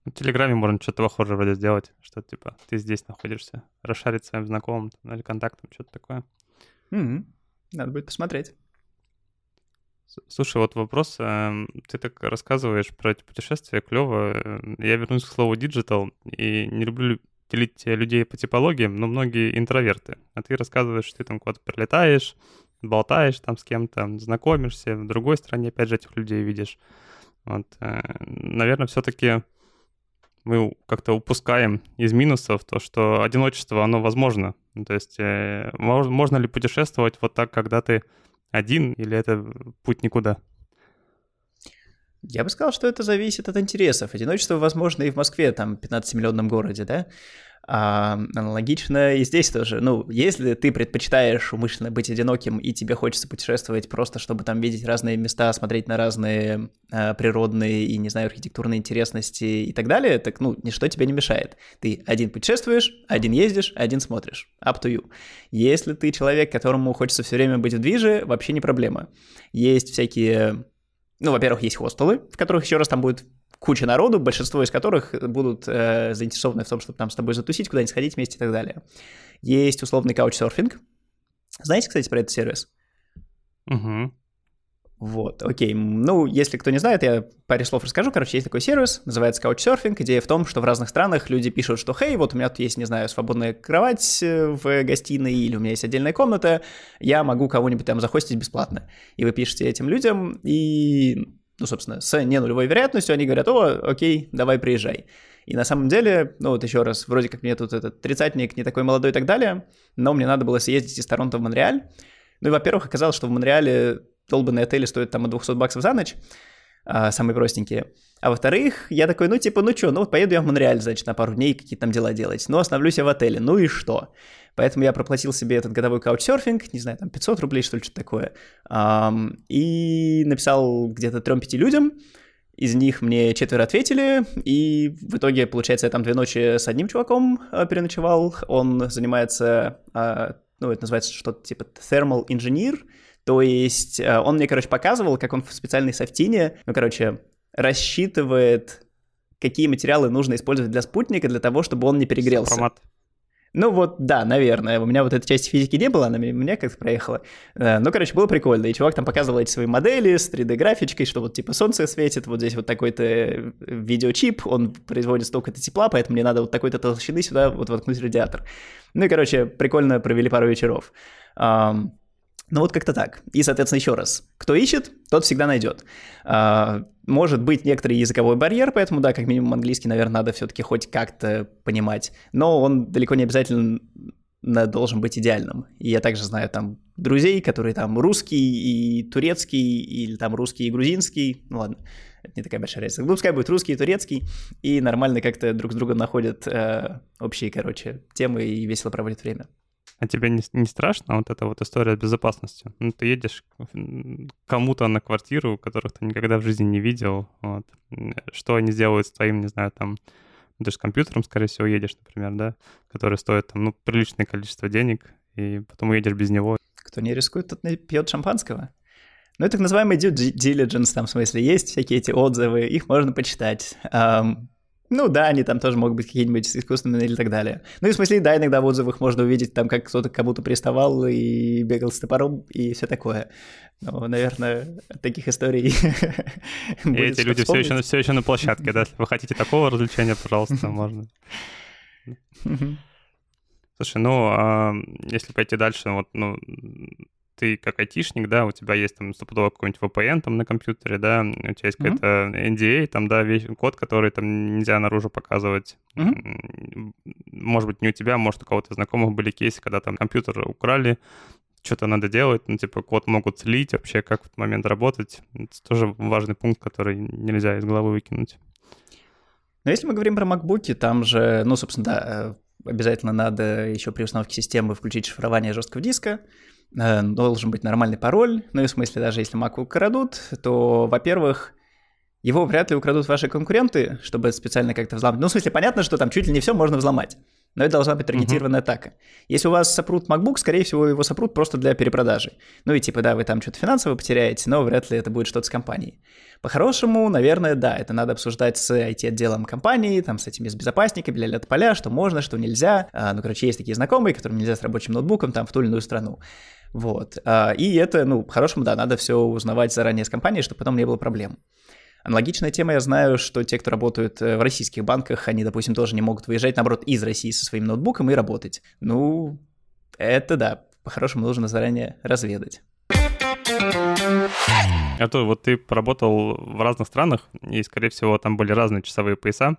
[SPEAKER 2] В Телеграме можно что-то похожее вроде сделать, что типа ты здесь находишься, расшарить своим знакомым там, или контактам, что-то такое.
[SPEAKER 1] Mm-hmm. Надо будет посмотреть.
[SPEAKER 2] Слушай, вот вопрос. Эм, ты так рассказываешь про эти путешествия, клево. Эм, я вернусь к слову digital и не люблю делить людей по типологиям, но многие интроверты. А ты рассказываешь, что ты там куда-то прилетаешь, болтаешь там с кем-то, знакомишься, в другой стране опять же этих людей видишь. Вот, э, наверное, все-таки мы как-то упускаем из минусов то, что одиночество, оно возможно. То есть э, можно ли путешествовать вот так, когда ты один, или это путь никуда?
[SPEAKER 1] Я бы сказал, что это зависит от интересов. Одиночество возможно и в Москве, там, 15-миллионном городе, да? А, аналогично и здесь тоже. Ну, если ты предпочитаешь умышленно быть одиноким и тебе хочется путешествовать просто, чтобы там видеть разные места, смотреть на разные а, природные и, не знаю, архитектурные интересности и так далее, так, ну, ничто тебе не мешает. Ты один путешествуешь, один ездишь, один смотришь. Up to you. Если ты человек, которому хочется все время быть в движе, вообще не проблема. Есть всякие ну, во-первых, есть хостелы, в которых еще раз там будет куча народу, большинство из которых будут э, заинтересованы в том, чтобы там с тобой затусить, куда-нибудь сходить вместе и так далее. Есть условный каучсерфинг. Знаете, кстати, про этот сервис?
[SPEAKER 2] Угу.
[SPEAKER 1] Вот, окей. Ну, если кто не знает, я паре слов расскажу. Короче, есть такой сервис, называется Couchsurfing. Идея в том, что в разных странах люди пишут, что «Хей, вот у меня тут есть, не знаю, свободная кровать э, в гостиной, или у меня есть отдельная комната, я могу кого-нибудь там захостить бесплатно». И вы пишете этим людям, и ну, собственно, с не нулевой вероятностью, они говорят, о, окей, давай приезжай. И на самом деле, ну вот еще раз, вроде как мне тут этот тридцатник не такой молодой и так далее, но мне надо было съездить из Торонто в Монреаль. Ну и, во-первых, оказалось, что в Монреале долбанные отели стоят там от 200 баксов за ночь, а, самые простенькие. А во-вторых, я такой, ну типа, ну что, ну вот поеду я в Монреаль, значит, на пару дней какие-то там дела делать. Ну, остановлюсь я в отеле, ну и что? Поэтому я проплатил себе этот годовой каучсерфинг, не знаю, там 500 рублей, что ли, что-то такое. И написал где-то трем-пяти людям, из них мне четверо ответили, и в итоге, получается, я там две ночи с одним чуваком э, переночевал. Он занимается, э, ну, это называется что-то типа thermal engineer, то есть э, он мне, короче, показывал, как он в специальной софтине, ну, короче, рассчитывает, какие материалы нужно использовать для спутника для того, чтобы он не перегрелся. Сопромат. Ну вот, да, наверное. У меня вот этой части физики не было, она меня как-то проехала. Э, ну, короче, было прикольно. И чувак там показывал эти свои модели с 3D-графичкой, что вот типа солнце светит, вот здесь вот такой-то э, видеочип, он производит столько-то тепла, поэтому мне надо вот такой-то толщины сюда вот воткнуть радиатор. Ну и, короче, прикольно провели пару вечеров. Ну вот как-то так. И, соответственно, еще раз. Кто ищет, тот всегда найдет. А, может быть некоторый языковой барьер, поэтому, да, как минимум английский, наверное, надо все-таки хоть как-то понимать. Но он далеко не обязательно должен быть идеальным. И я также знаю там друзей, которые там русский и турецкий, или там русский и грузинский. Ну ладно, это не такая большая разница. Ну, пускай будет русский и турецкий, и нормально как-то друг с другом находят э, общие, короче, темы и весело проводят время.
[SPEAKER 2] А тебе не, не страшно вот эта вот история с безопасностью? Ну, ты едешь кому-то на квартиру, которых ты никогда в жизни не видел, вот. Что они сделают с твоим, не знаю, там, ну, ты же компьютером, скорее всего, едешь, например, да, который стоит там, ну, приличное количество денег, и потом уедешь без него.
[SPEAKER 1] Кто не рискует, тот не пьет шампанского. Ну, это так называемый due diligence, там, в смысле, есть всякие эти отзывы, их можно почитать. Ну да, они там тоже могут быть какие-нибудь искусственные или так далее. Ну и в смысле, да, иногда в отзывах можно увидеть там, как кто-то кому-то приставал и бегал с топором и все такое. Ну, наверное, таких историй
[SPEAKER 2] И эти люди все еще, все еще на площадке, да? Если вы хотите такого развлечения, пожалуйста, можно. Слушай, ну, а если пойти дальше, вот, ну, ты как айтишник, да, у тебя есть там стопудово какой-нибудь VPN там на компьютере, да, у тебя есть mm-hmm. какой-то NDA, там, да, вещь, код, который там нельзя наружу показывать. Mm-hmm. Может быть, не у тебя, может, у кого-то знакомых были кейсы, когда там компьютер украли, что-то надо делать, ну, типа, код могут слить, вообще, как в этот момент работать. Это тоже важный пункт, который нельзя из головы выкинуть.
[SPEAKER 1] Но если мы говорим про MacBook, там же, ну, собственно, да, э, обязательно надо еще при установке системы включить шифрование жесткого диска, должен быть нормальный пароль. Ну и в смысле, даже если Mac украдут, то, во-первых, его вряд ли украдут ваши конкуренты, чтобы специально как-то взломать. Ну, в смысле, понятно, что там чуть ли не все можно взломать. Но это должна быть таргетированная uh-huh. атака. Если у вас сопрут MacBook, скорее всего, его сопрут просто для перепродажи. Ну и типа, да, вы там что-то финансово потеряете, но вряд ли это будет что-то с компанией. По-хорошему, наверное, да, это надо обсуждать с IT-отделом компании, там, с этими с безопасниками, для поля, что можно, что нельзя. А, ну, короче, есть такие знакомые, которым нельзя с рабочим ноутбуком там в ту или иную страну. Вот. А, и это, ну, по-хорошему, да, надо все узнавать заранее с компанией, чтобы потом не было проблем. Аналогичная тема, я знаю, что те, кто работают э, в российских банках, они, допустим, тоже не могут выезжать, наоборот, из России со своим ноутбуком и работать. Ну, это да, по-хорошему нужно заранее разведать.
[SPEAKER 2] А то вот ты поработал в разных странах, и, скорее всего, там были разные часовые пояса.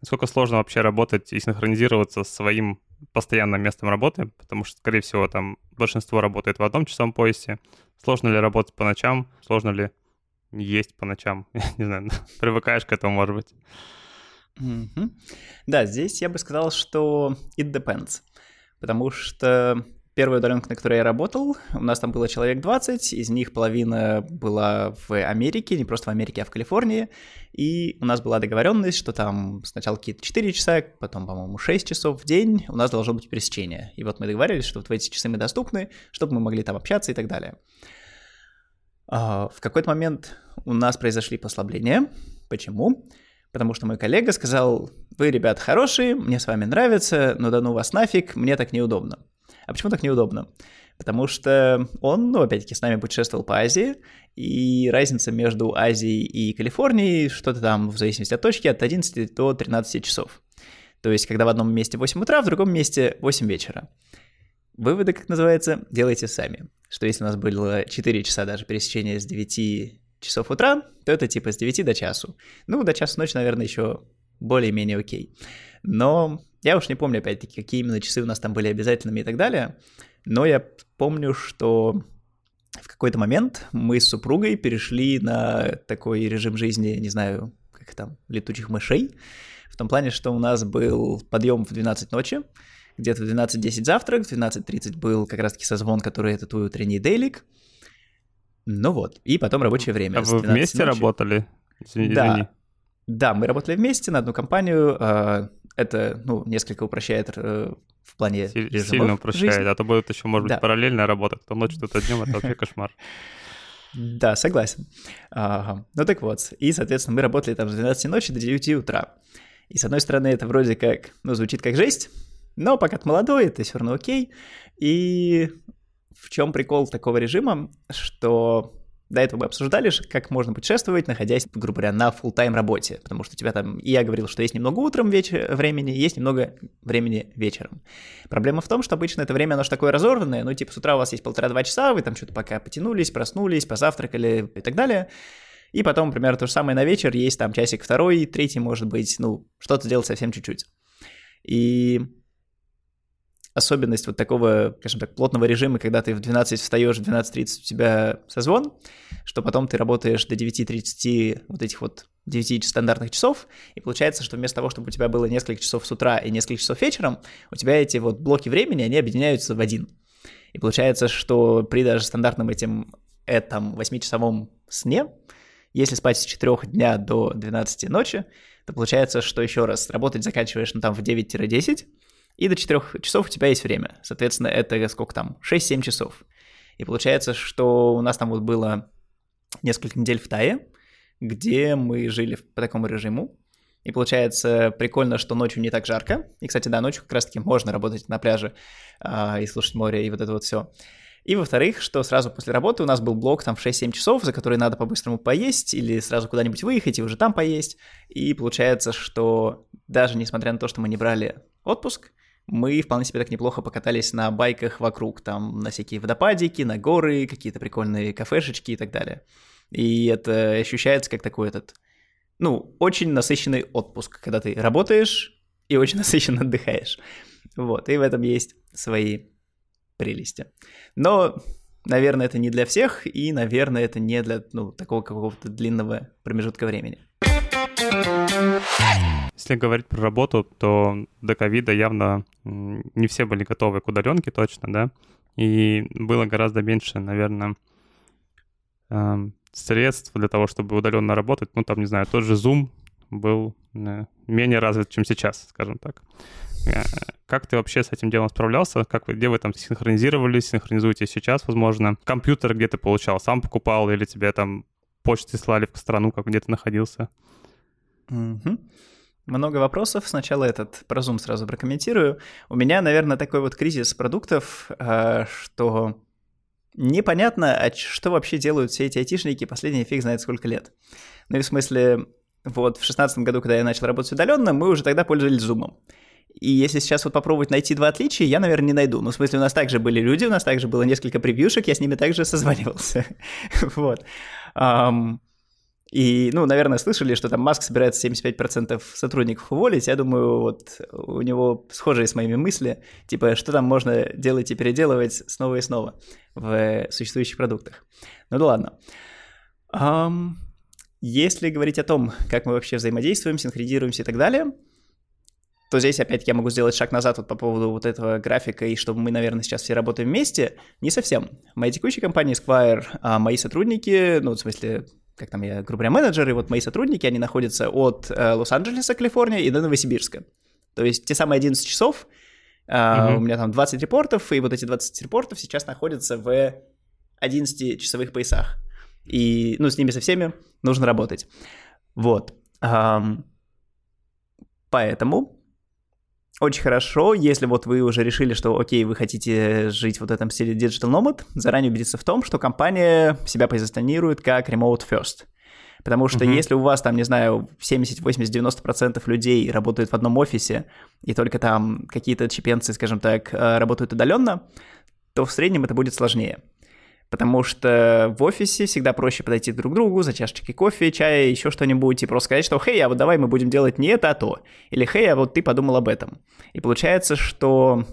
[SPEAKER 2] Насколько сложно вообще работать и синхронизироваться с своим постоянным местом работы, потому что, скорее всего, там большинство работает в одном часовом поясе. Сложно ли работать по ночам? Сложно ли есть по ночам. Не знаю, привыкаешь к этому, может быть.
[SPEAKER 1] Mm-hmm. Да, здесь я бы сказал, что it depends. Потому что первая удаленка, на которой я работал, у нас там было человек 20, из них половина была в Америке, не просто в Америке, а в Калифорнии, и у нас была договоренность, что там сначала какие-то 4 часа, потом, по-моему, 6 часов в день у нас должно быть пересечение. И вот мы договорились, что вот в эти часы мы доступны, чтобы мы могли там общаться и так далее. А, в какой-то момент у нас произошли послабления. Почему? Потому что мой коллега сказал, вы, ребят, хорошие, мне с вами нравится, но да ну вас нафиг, мне так неудобно. А почему так неудобно? Потому что он, ну, опять-таки, с нами путешествовал по Азии, и разница между Азией и Калифорнией что-то там, в зависимости от точки, от 11 до 13 часов. То есть, когда в одном месте 8 утра, в другом месте 8 вечера. Выводы, как называется, делайте сами. Что если у нас было 4 часа даже пересечения с 9 часов утра, то это типа с 9 до часу. Ну, до часу ночи, наверное, еще более-менее окей. Но я уж не помню, опять-таки, какие именно часы у нас там были обязательными и так далее. Но я помню, что в какой-то момент мы с супругой перешли на такой режим жизни, не знаю, как там, летучих мышей. В том плане, что у нас был подъем в 12 ночи, где-то в 12.10 завтрак, в 12.30 был как раз-таки созвон, который это твой утренний дейлик. Ну вот, и потом рабочее время.
[SPEAKER 2] А вы вместе ночи. работали?
[SPEAKER 1] Извини. Да. Да, мы работали вместе на одну компанию. Это, ну, несколько упрощает э, в плане
[SPEAKER 2] Сильно Сильно упрощает, жизни. а то будет еще, может быть, да. параллельная работа. Кто ночью, кто днем, это вообще кошмар.
[SPEAKER 1] Да, согласен. Ага. Ну так вот, и, соответственно, мы работали там с 12 ночи до 9 утра. И, с одной стороны, это вроде как, ну, звучит как жесть, но пока ты молодой, это все равно окей. И в чем прикол такого режима, что до этого мы обсуждали, как можно путешествовать, находясь, грубо говоря, на full тайм работе, потому что у тебя там, и я говорил, что есть немного утром вечер, времени, есть немного времени вечером. Проблема в том, что обычно это время, оно же такое разорванное, ну, типа, с утра у вас есть полтора-два часа, вы там что-то пока потянулись, проснулись, позавтракали и так далее, и потом, например, то же самое на вечер, есть там часик второй, третий, может быть, ну, что-то делать совсем чуть-чуть. И особенность вот такого, скажем так, плотного режима, когда ты в 12 встаешь, в 12.30 у тебя созвон, что потом ты работаешь до 9.30 вот этих вот 9 стандартных часов, и получается, что вместо того, чтобы у тебя было несколько часов с утра и несколько часов вечером, у тебя эти вот блоки времени, они объединяются в один. И получается, что при даже стандартном этим этом 8-часовом сне, если спать с 4 дня до 12 ночи, то получается, что еще раз работать заканчиваешь ну, там в 9-10, и до 4 часов у тебя есть время. Соответственно, это сколько там? 6-7 часов. И получается, что у нас там вот было несколько недель в Тае, где мы жили по такому режиму. И получается прикольно, что ночью не так жарко. И, кстати, да, ночью как раз-таки можно работать на пляже а, и слушать море и вот это вот все. И во-вторых, что сразу после работы у нас был блок там в 6-7 часов, за которые надо по-быстрому поесть или сразу куда-нибудь выехать и уже там поесть. И получается, что даже несмотря на то, что мы не брали отпуск, мы вполне себе так неплохо покатались на байках вокруг, там на всякие водопадики, на горы, какие-то прикольные кафешечки и так далее. И это ощущается как такой этот, ну, очень насыщенный отпуск, когда ты работаешь и очень насыщенно отдыхаешь. Вот, и в этом есть свои прелести. Но, наверное, это не для всех, и, наверное, это не для, ну, такого какого-то длинного промежутка времени.
[SPEAKER 2] Если говорить про работу, то до ковида явно не все были готовы к удаленке точно, да, и было гораздо меньше, наверное, эм, средств для того, чтобы удаленно работать. Ну, там, не знаю, тот же Zoom был э, менее развит, чем сейчас, скажем так. Э, как ты вообще с этим делом справлялся? Как вы, где вы там синхронизировались, синхронизуете сейчас, возможно? Компьютер где ты получал, сам покупал или тебе там почты слали в страну, как где ты находился?
[SPEAKER 1] Угу. Много вопросов. Сначала этот про Zoom сразу прокомментирую. У меня, наверное, такой вот кризис продуктов, а, что непонятно, а что вообще делают все эти айтишники последние фиг знает сколько лет. Ну и в смысле, вот в шестнадцатом году, когда я начал работать удаленно, мы уже тогда пользовались Zoom. И если сейчас вот попробовать найти два отличия, я, наверное, не найду. Ну, в смысле, у нас также были люди, у нас также было несколько превьюшек, я с ними также созванивался. вот. И, ну, наверное, слышали, что там Маск собирается 75% сотрудников уволить. Я думаю, вот у него схожие с моими мысли, типа, что там можно делать и переделывать снова и снова в существующих продуктах. Ну да ладно. Um, если говорить о том, как мы вообще взаимодействуем, синхронизируемся и так далее, то здесь опять я могу сделать шаг назад вот по поводу вот этого графика, и чтобы мы, наверное, сейчас все работаем вместе. Не совсем. В моей текущей компании Squire а мои сотрудники, ну, в смысле, как там я, грубо говоря, менеджеры, вот мои сотрудники, они находятся от э, Лос-Анджелеса, Калифорния, и до Новосибирска. То есть те самые 11 часов, э, uh-huh. у меня там 20 репортов, и вот эти 20 репортов сейчас находятся в 11-часовых поясах. И, ну, с ними со всеми нужно работать. Вот. Um, поэтому очень хорошо, если вот вы уже решили, что окей, вы хотите жить вот в этом стиле Digital Nomad, заранее убедиться в том, что компания себя позиционирует как remote first. Потому что mm-hmm. если у вас там, не знаю, 70, 80, 90% людей работают в одном офисе, и только там какие-то чепенцы, скажем так, э, работают удаленно, то в среднем это будет сложнее потому что в офисе всегда проще подойти друг к другу за чашечкой кофе, чая, еще что-нибудь, и просто сказать, что «Хей, а вот давай мы будем делать не это, а то». Или «Хей, а вот ты подумал об этом». И получается, что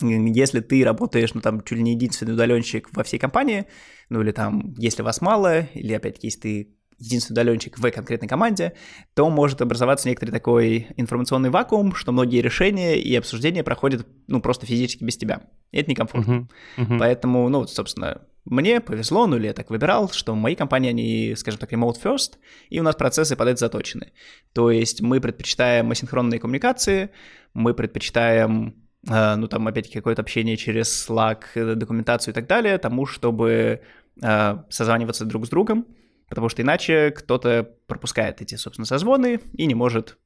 [SPEAKER 1] если ты работаешь, ну, там, чуть ли не единственный удаленщик во всей компании, ну, или там, если вас мало, или, опять-таки, если ты единственный удаленщик в конкретной команде, то может образоваться некоторый такой информационный вакуум, что многие решения и обсуждения проходят, ну, просто физически без тебя. И это некомфортно. Uh-huh. Uh-huh. Поэтому, ну, собственно, мне повезло, ну или я так выбирал, что мои компании, они, скажем так, remote first, и у нас процессы под это заточены. То есть мы предпочитаем асинхронные коммуникации, мы предпочитаем, э, ну там опять-таки какое-то общение через Slack, э, документацию и так далее, тому, чтобы э, созваниваться друг с другом, потому что иначе кто-то пропускает эти, собственно, созвоны и не может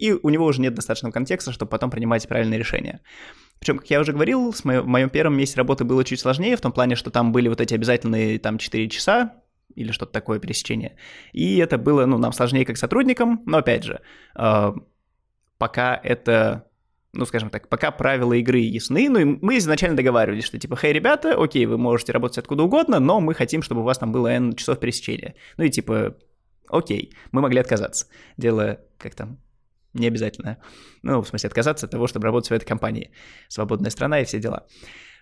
[SPEAKER 1] и у него уже нет достаточного контекста, чтобы потом принимать правильные решения. Причем, как я уже говорил, в моем первом месте работы было чуть сложнее, в том плане, что там были вот эти обязательные там 4 часа, или что-то такое пересечение. И это было, ну, нам сложнее как сотрудникам, но опять же, э, пока это, ну, скажем так, пока правила игры ясны, ну, и мы изначально договаривались, что типа, хей, ребята, окей, вы можете работать откуда угодно, но мы хотим, чтобы у вас там было N часов пересечения. Ну и типа, окей, мы могли отказаться. Дело, как там, не обязательно. Ну, в смысле, отказаться от того, чтобы работать в этой компании. Свободная страна и все дела.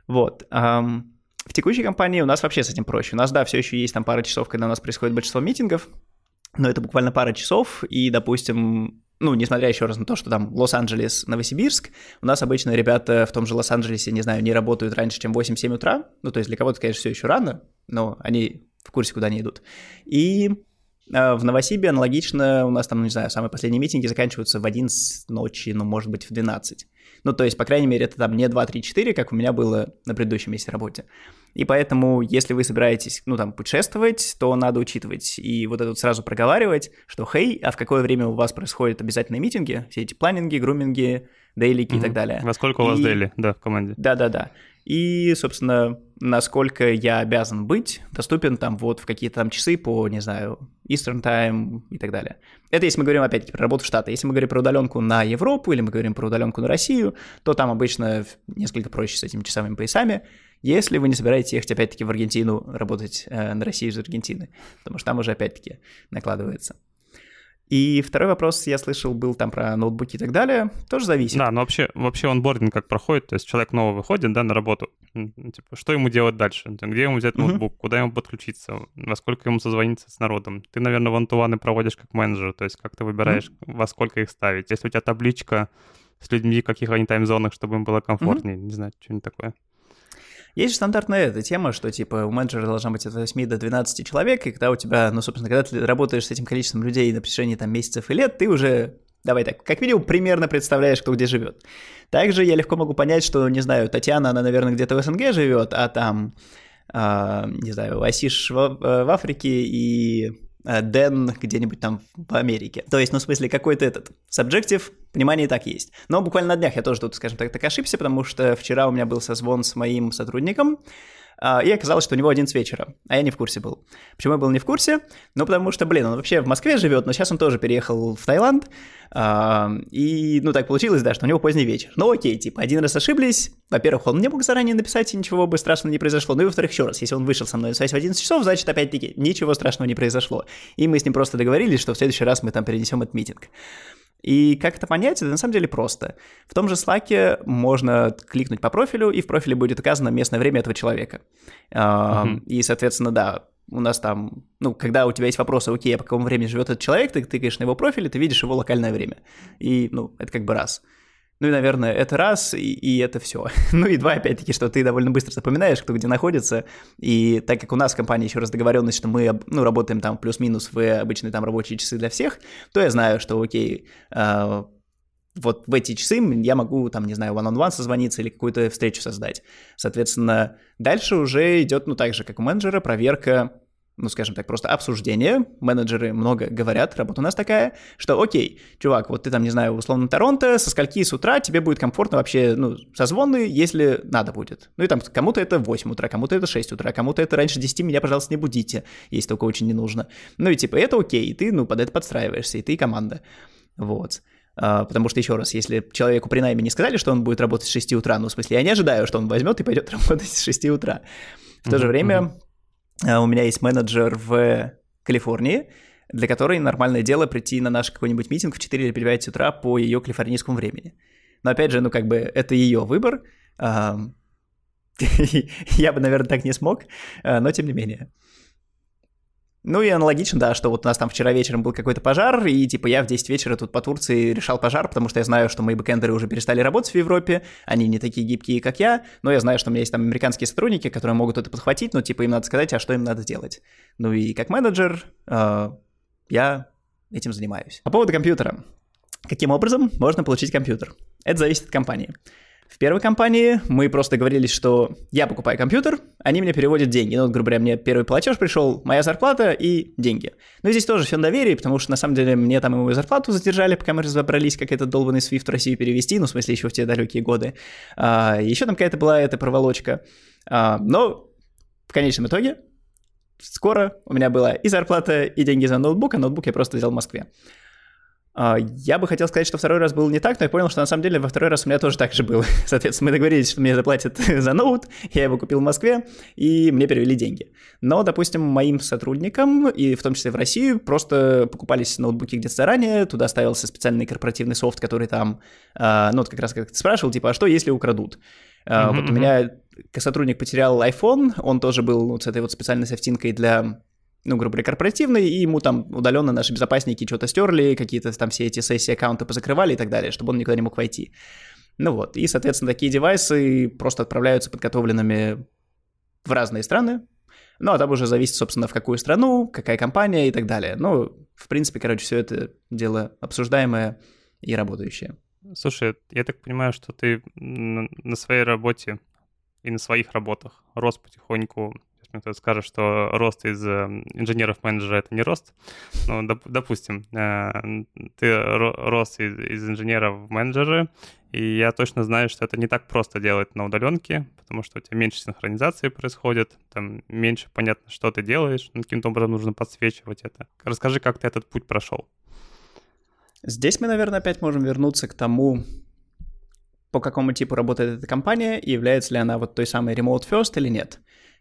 [SPEAKER 1] Вот. В текущей компании у нас вообще с этим проще. У нас, да, все еще есть там пара часов, когда у нас происходит большинство митингов, но это буквально пара часов, и, допустим, ну, несмотря еще раз на то, что там Лос-Анджелес, Новосибирск, у нас обычно ребята в том же Лос-Анджелесе, не знаю, не работают раньше, чем 8-7 утра, ну, то есть для кого-то, конечно, все еще рано, но они в курсе, куда они идут. И а, в Новосибе аналогично, у нас там, не знаю, самые последние митинги заканчиваются в 11 ночи, ну, может быть, в 12. Ну, то есть, по крайней мере, это там не 2, 3, 4, как у меня было на предыдущем месте работы. И поэтому, если вы собираетесь, ну, там, путешествовать, то надо учитывать и вот это вот сразу проговаривать, что, хей, а в какое время у вас происходят обязательные митинги, все эти планинги, груминги, дейлики mm-hmm. и так далее.
[SPEAKER 2] Во сколько у вас дейли, да, в команде?
[SPEAKER 1] Да-да-да и, собственно, насколько я обязан быть доступен там вот в какие-то там часы по, не знаю, Eastern Time и так далее. Это если мы говорим, опять-таки, про работу в Штаты. Если мы говорим про удаленку на Европу или мы говорим про удаленку на Россию, то там обычно несколько проще с этими часовыми поясами, если вы не собираетесь ехать, опять-таки, в Аргентину работать э, на Россию из Аргентины, потому что там уже, опять-таки, накладывается. И второй вопрос, я слышал, был там про ноутбуки и так далее, тоже зависит.
[SPEAKER 2] Да, но вообще, вообще онбординг как проходит, то есть человек новый выходит, да, на работу, типа, что ему делать дальше, где ему взять ноутбук, mm-hmm. куда ему подключиться, во сколько ему созвониться с народом. Ты, наверное, вантуваны проводишь как менеджер, то есть как ты выбираешь, mm-hmm. во сколько их ставить. Если у тебя табличка с людьми, каких они тайм-зонах, чтобы им было комфортнее, mm-hmm. не знаю, что-нибудь такое.
[SPEAKER 1] Есть же стандартная эта тема, что типа у менеджера должна быть от 8 до 12 человек, и когда у тебя, ну, собственно, когда ты работаешь с этим количеством людей на протяжении там месяцев и лет, ты уже Давай так, как минимум примерно представляешь, кто где живет. Также я легко могу понять, что, не знаю, Татьяна, она, наверное, где-то в СНГ живет, а там, э, не знаю, Асиш в, в Африке и Э, Дэн где-нибудь там в Америке. То есть, ну, в смысле, какой-то этот субъектив, понимание и так есть. Но буквально на днях я тоже тут, скажем так, так ошибся, потому что вчера у меня был созвон с моим сотрудником, и оказалось, что у него 11 вечера, а я не в курсе был. Почему я был не в курсе? Ну, потому что, блин, он вообще в Москве живет, но сейчас он тоже переехал в Таиланд, а, и, ну, так получилось, да, что у него поздний вечер. Ну, окей, типа, один раз ошиблись, во-первых, он не мог заранее написать, и ничего бы страшного не произошло, ну и, во-вторых, еще раз, если он вышел со мной на связь в 11 часов, значит, опять-таки, ничего страшного не произошло. И мы с ним просто договорились, что в следующий раз мы там перенесем этот митинг. И как это понять, это на самом деле просто. В том же Slack можно кликнуть по профилю, и в профиле будет указано местное время этого человека. Uh-huh. И, соответственно, да, у нас там, ну, когда у тебя есть вопросы, окей, а по какому времени живет этот человек, ты тыкаешь на его профиль, и ты видишь его локальное время. И, ну, это как бы раз. Ну и, наверное, это раз, и, и это все. ну и два, опять-таки, что ты довольно быстро запоминаешь, кто где находится. И так как у нас в компании еще раз договоренность, что мы ну, работаем там плюс-минус в обычные там рабочие часы для всех, то я знаю, что окей, э, вот в эти часы я могу, там, не знаю, one-on-one созвониться или какую-то встречу создать. Соответственно, дальше уже идет, ну, так же, как у менеджера, проверка ну, скажем так, просто обсуждение. Менеджеры много говорят, работа у нас такая, что окей, чувак, вот ты там, не знаю, условно Торонто, со скольки с утра тебе будет комфортно вообще, ну, созвоны, если надо будет. Ну и там кому-то это 8 утра, кому-то это 6 утра, кому-то это раньше 10, меня, пожалуйста, не будите, если только очень не нужно. Ну и типа это окей, и ты, ну, под это подстраиваешься, и ты команда. Вот. Uh, потому что, еще раз, если человеку при найме не сказали, что он будет работать с 6 утра, ну, в смысле, я не ожидаю, что он возьмет и пойдет работать с 6 утра. В то же время у меня есть менеджер в Калифорнии, для которой нормальное дело прийти на наш какой-нибудь митинг в 4 или 5 утра по ее калифорнийскому времени. Но опять же, ну как бы это ее выбор. Я бы, наверное, так не смог, но тем не менее. Ну и аналогично, да, что вот у нас там вчера вечером был какой-то пожар, и типа я в 10 вечера тут по Турции решал пожар, потому что я знаю, что мои бэкэндеры уже перестали работать в Европе, они не такие гибкие, как я, но я знаю, что у меня есть там американские сотрудники, которые могут это подхватить, но типа им надо сказать, а что им надо делать. Ну и как менеджер э, я этим занимаюсь. По поводу компьютера. Каким образом можно получить компьютер? Это зависит от компании. В первой компании мы просто договорились, что я покупаю компьютер, они мне переводят деньги. Ну, грубо говоря, мне первый платеж пришел, моя зарплата и деньги. Но здесь тоже все на доверии, потому что на самом деле мне там и мою зарплату задержали, пока мы разобрались, как этот долбанный Swift в Россию перевести, ну, в смысле, еще в те далекие годы. А, еще там какая-то была эта проволочка. А, но в конечном итоге скоро у меня была и зарплата, и деньги за ноутбук, а ноутбук я просто взял в Москве. А, я бы хотел сказать, что второй раз был не так, но я понял, что на самом деле во второй раз у меня тоже так же было. Соответственно, мы договорились, что мне заплатят за ноут, я его купил в Москве, и мне перевели деньги. Но, допустим, моим сотрудникам, и в том числе в Россию, просто покупались ноутбуки где-то заранее, туда ставился специальный корпоративный софт, который там, а, ну, вот как раз как ты спрашивал, типа, а что, если украдут? Uh-huh, вот у меня сотрудник потерял iPhone, он тоже был вот с этой вот специальной софтинкой для ну, грубо говоря, корпоративный, и ему там удаленно наши безопасники что-то стерли, какие-то там все эти сессии аккаунты позакрывали и так далее, чтобы он никуда не мог войти. Ну вот, и, соответственно, такие девайсы просто отправляются подготовленными в разные страны, ну, а там уже зависит, собственно, в какую страну, какая компания и так далее. Ну, в принципе, короче, все это дело обсуждаемое и работающее.
[SPEAKER 2] Слушай, я так понимаю, что ты на своей работе и на своих работах рос потихоньку ты скажешь, что рост из эм, инженеров-менеджера — это не рост. Ну, доп, допустим, э, ты рос из, из инженера в менеджеры, и я точно знаю, что это не так просто делать на удаленке, потому что у тебя меньше синхронизации происходит, там меньше понятно, что ты делаешь, ну, каким-то образом нужно подсвечивать это. Расскажи, как ты этот путь прошел.
[SPEAKER 1] Здесь мы, наверное, опять можем вернуться к тому, по какому типу работает эта компания, и является ли она вот той самой remote first или нет.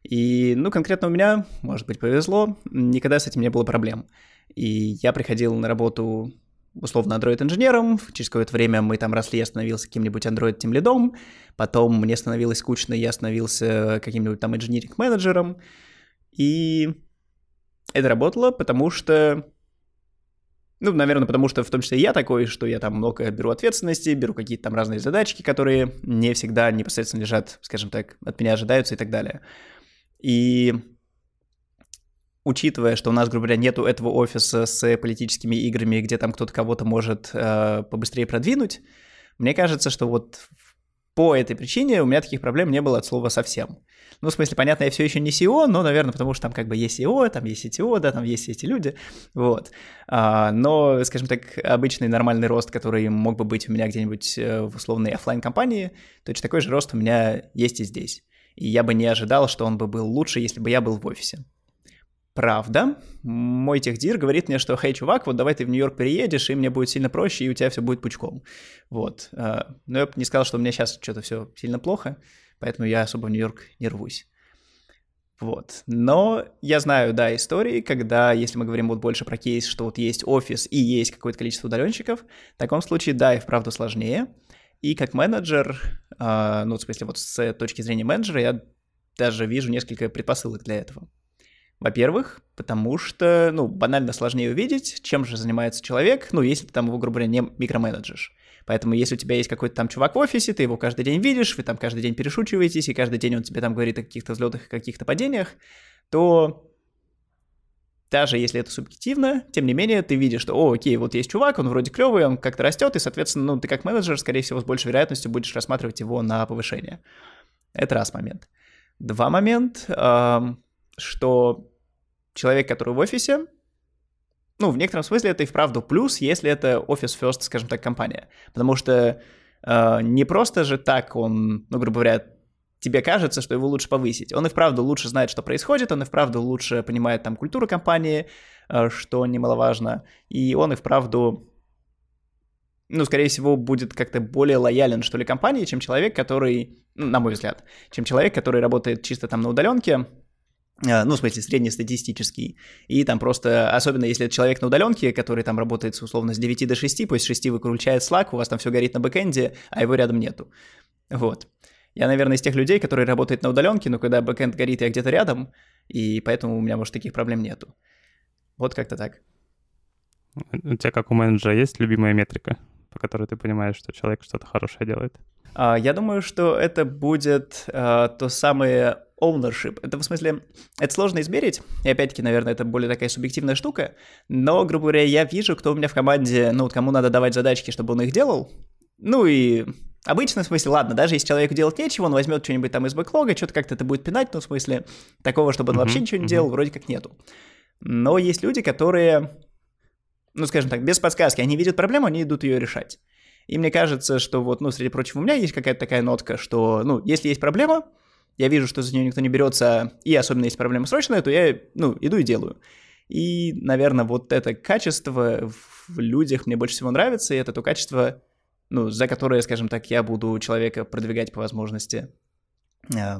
[SPEAKER 1] И, ну, конкретно у меня, может быть, повезло, никогда с этим не было проблем. И я приходил на работу условно Android-инженером, через какое-то время мы там росли, я становился каким-нибудь Android-тем лидом, потом мне становилось скучно, я становился каким-нибудь там инженеринг-менеджером, и это работало, потому что ну, наверное, потому что в том числе я такой, что я там много беру ответственности, беру какие-то там разные задачки, которые не всегда непосредственно лежат, скажем так, от меня ожидаются и так далее. И учитывая, что у нас, грубо говоря, нету этого офиса с политическими играми, где там кто-то кого-то может э, побыстрее продвинуть, мне кажется, что вот по этой причине у меня таких проблем не было от слова совсем. Ну, в смысле, понятно, я все еще не SEO, но, наверное, потому что там как бы есть SEO, там есть CTO, да, там есть эти люди, вот. А, но, скажем так, обычный нормальный рост, который мог бы быть у меня где-нибудь э, в условной офлайн компании точно такой же рост у меня есть и здесь и я бы не ожидал, что он бы был лучше, если бы я был в офисе. Правда, мой техдир говорит мне, что, хей, чувак, вот давай ты в Нью-Йорк переедешь, и мне будет сильно проще, и у тебя все будет пучком. Вот. А, но я бы не сказал, что у меня сейчас что-то все сильно плохо, поэтому я особо в Нью-Йорк не рвусь. Вот. Но я знаю, да, истории, когда, если мы говорим вот больше про кейс, что вот есть офис и есть какое-то количество удаленщиков, в таком случае, да, и вправду сложнее. И как менеджер, ну, в смысле, вот с точки зрения менеджера, я даже вижу несколько предпосылок для этого. Во-первых, потому что, ну, банально сложнее увидеть, чем же занимается человек, ну, если ты там его, грубо говоря, не микроменеджишь. Поэтому если у тебя есть какой-то там чувак в офисе, ты его каждый день видишь, вы там каждый день перешучиваетесь, и каждый день он тебе там говорит о каких-то взлетах и каких-то падениях, то даже если это субъективно, тем не менее, ты видишь, что, о, окей, вот есть чувак, он вроде клевый, он как-то растет, и, соответственно, ну, ты как менеджер, скорее всего, с большей вероятностью будешь рассматривать его на повышение. Это раз момент. Два момент, что человек, который в офисе, ну, в некотором смысле это и вправду плюс, если это офис first, скажем так, компания. Потому что э, не просто же так он, ну, грубо говоря, тебе кажется, что его лучше повысить. Он и вправду лучше знает, что происходит, он и вправду лучше понимает там культуру компании, э, что немаловажно, и он и вправду, ну, скорее всего, будет как-то более лоялен, что ли, компании, чем человек, который, ну, на мой взгляд, чем человек, который работает чисто там на удаленке, э, ну, в смысле, среднестатистический. И там просто, особенно если это человек на удаленке, который там работает условно с 9 до 6, пусть с 6 выключает Slack, у вас там все горит на бэкэнде, а его рядом нету. Вот. Я, наверное, из тех людей, которые работают на удаленке, но когда бэкэнд горит, я где-то рядом, и поэтому у меня, может, таких проблем нету. Вот как-то так.
[SPEAKER 2] У тебя, как у менеджера, есть любимая метрика, по которой ты понимаешь, что человек что-то хорошее делает?
[SPEAKER 1] А, я думаю, что это будет а, то самое ownership. Это в смысле, это сложно измерить, и опять-таки, наверное, это более такая субъективная штука, но, грубо говоря, я вижу, кто у меня в команде, ну, кому надо давать задачки, чтобы он их делал, ну и Обычно, в смысле, ладно, даже если человеку делать нечего, он возьмет что-нибудь там из бэклога, что-то как-то это будет пинать, но в смысле такого, чтобы он uh-huh, вообще ничего не uh-huh. делал, вроде как нету. Но есть люди, которые, ну, скажем так, без подсказки, они видят проблему, они идут ее решать. И мне кажется, что вот, ну, среди прочего, у меня есть какая-то такая нотка, что, ну, если есть проблема, я вижу, что за нее никто не берется, и особенно если проблема срочная, то я, ну, иду и делаю. И, наверное, вот это качество в людях мне больше всего нравится, и это то качество, ну, за которое, скажем так, я буду человека продвигать по возможности э,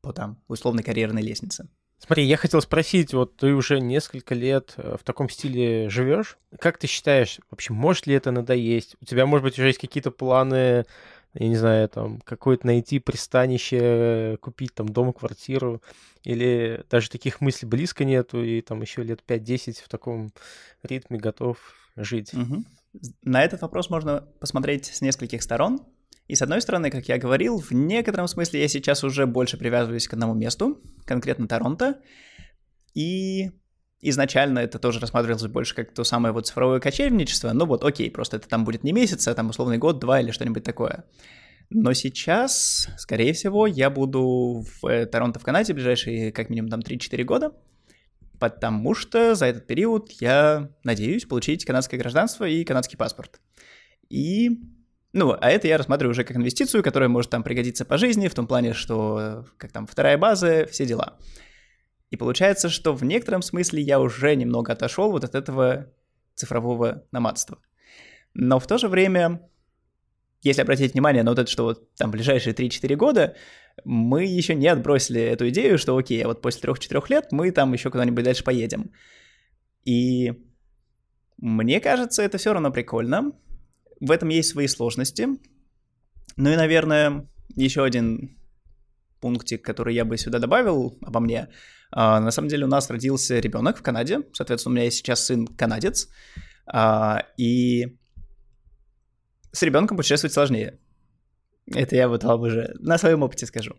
[SPEAKER 1] по там условной карьерной лестнице.
[SPEAKER 3] Смотри, я хотел спросить, вот ты уже несколько лет э, в таком стиле живешь. Как ты считаешь, вообще, может ли это надоесть? У тебя, может быть, уже есть какие-то планы, я не знаю, там, какое-то найти пристанище, купить там дом, квартиру, или даже таких мыслей близко нету, и там еще лет 5-10 в таком ритме готов жить?
[SPEAKER 1] Угу. На этот вопрос можно посмотреть с нескольких сторон. И с одной стороны, как я говорил, в некотором смысле я сейчас уже больше привязываюсь к одному месту, конкретно Торонто. И изначально это тоже рассматривалось больше как то самое вот цифровое кочевничество. Ну вот, окей, просто это там будет не месяц, а там условный год, два или что-нибудь такое. Но сейчас, скорее всего, я буду в э, Торонто в Канаде ближайшие как минимум там 3-4 года потому что за этот период я надеюсь получить канадское гражданство и канадский паспорт. И, ну, а это я рассматриваю уже как инвестицию, которая может там пригодиться по жизни, в том плане, что как там вторая база, все дела. И получается, что в некотором смысле я уже немного отошел вот от этого цифрового номадства. Но в то же время, если обратить внимание на вот это, что вот там ближайшие 3-4 года, мы еще не отбросили эту идею, что окей, а вот после трех-четырех лет мы там еще куда-нибудь дальше поедем. И мне кажется, это все равно прикольно. В этом есть свои сложности. Ну и, наверное, еще один пунктик, который я бы сюда добавил обо мне. А, на самом деле у нас родился ребенок в Канаде, соответственно, у меня есть сейчас сын канадец, а, и с ребенком путешествовать сложнее. Это я вот вам уже на своем опыте скажу.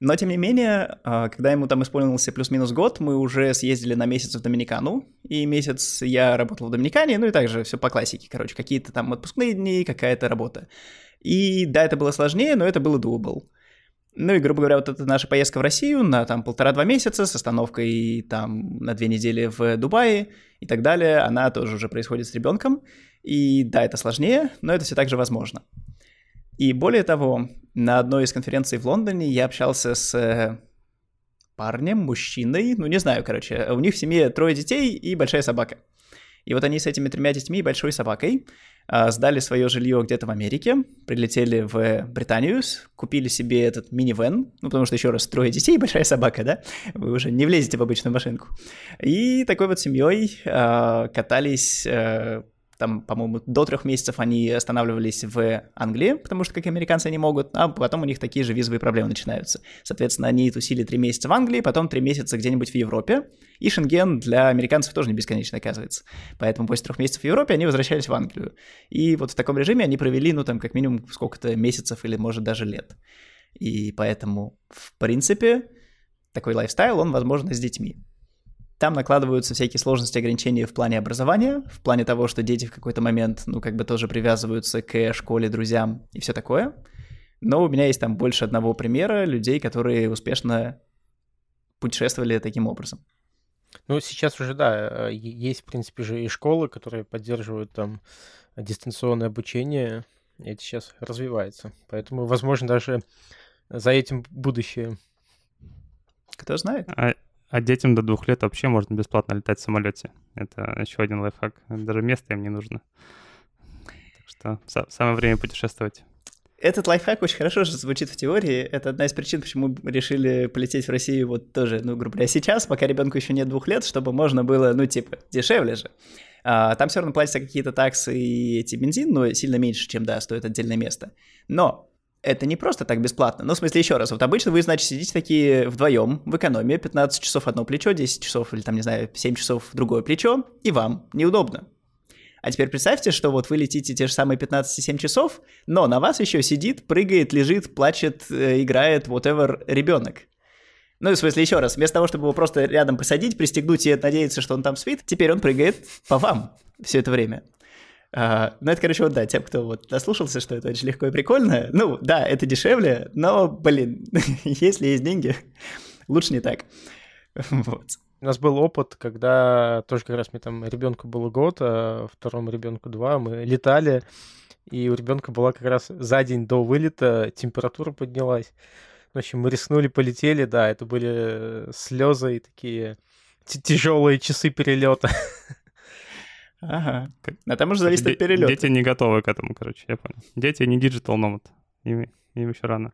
[SPEAKER 1] Но, тем не менее, а, когда ему там исполнился плюс-минус год, мы уже съездили на месяц в Доминикану, и месяц я работал в Доминикане, ну и также все по классике, короче, какие-то там отпускные дни, какая-то работа. И да, это было сложнее, но это было doable. Ну и, грубо говоря, вот эта наша поездка в Россию на там полтора-два месяца с остановкой там на две недели в Дубае и так далее, она тоже уже происходит с ребенком. И да, это сложнее, но это все так же возможно. И более того, на одной из конференций в Лондоне я общался с э, парнем, мужчиной, ну не знаю, короче, у них в семье трое детей и большая собака. И вот они с этими тремя детьми и большой собакой а, сдали свое жилье где-то в Америке, прилетели в Британию, купили себе этот минивэн, ну потому что еще раз трое детей и большая собака, да, вы уже не влезете в обычную машинку. И такой вот семьей а, катались а, там, по-моему, до трех месяцев они останавливались в Англии, потому что, как американцы, они могут, а потом у них такие же визовые проблемы начинаются. Соответственно, они тусили три месяца в Англии, потом три месяца где-нибудь в Европе, и Шенген для американцев тоже не бесконечно оказывается. Поэтому после трех месяцев в Европе они возвращались в Англию. И вот в таком режиме они провели, ну, там, как минимум сколько-то месяцев или, может, даже лет. И поэтому, в принципе, такой лайфстайл, он возможен с детьми. Там накладываются всякие сложности, ограничения в плане образования, в плане того, что дети в какой-то момент, ну, как бы тоже привязываются к школе, друзьям и все такое. Но у меня есть там больше одного примера людей, которые успешно путешествовали таким образом.
[SPEAKER 3] Ну, сейчас уже, да, э, есть, в принципе, же и школы, которые поддерживают там дистанционное обучение, и это сейчас развивается. Поэтому, возможно, даже за этим будущее.
[SPEAKER 1] Кто знает.
[SPEAKER 2] А, а детям до двух лет вообще можно бесплатно летать в самолете. Это еще один лайфхак. Даже место им не нужно. Так что самое время путешествовать.
[SPEAKER 1] Этот лайфхак очень хорошо же звучит в теории. Это одна из причин, почему мы решили полететь в Россию вот тоже, ну, грубо говоря, сейчас, пока ребенку еще нет двух лет, чтобы можно было, ну, типа, дешевле же. А, там все равно платятся какие-то таксы и эти бензин, но сильно меньше, чем, да, стоит отдельное место. Но это не просто так бесплатно. Ну, в смысле, еще раз, вот обычно вы, значит, сидите такие вдвоем в экономии, 15 часов одно плечо, 10 часов или там, не знаю, 7 часов другое плечо, и вам неудобно. А теперь представьте, что вот вы летите те же самые 15-7 часов, но на вас еще сидит, прыгает, лежит, плачет, э, играет, whatever, ребенок. Ну, в смысле, еще раз, вместо того, чтобы его просто рядом посадить, пристегнуть и надеяться, что он там спит, теперь он прыгает по вам все это время. А, ну, это, короче, вот да, тем, кто вот дослушался, что это очень легко и прикольно. Ну, да, это дешевле, но, блин, если есть деньги, лучше не так.
[SPEAKER 3] Вот. У нас был опыт, когда тоже как раз мне там ребенку было год, а второму ребенку два, мы летали, и у ребенка была как раз за день до вылета температура поднялась. В общем, мы рискнули, полетели, да, это были слезы и такие тяжелые часы перелета.
[SPEAKER 1] Ага. А там уже зависит от перелета.
[SPEAKER 2] Дети не готовы к этому, короче, я понял. Дети не digital nomad. Им, им еще рано.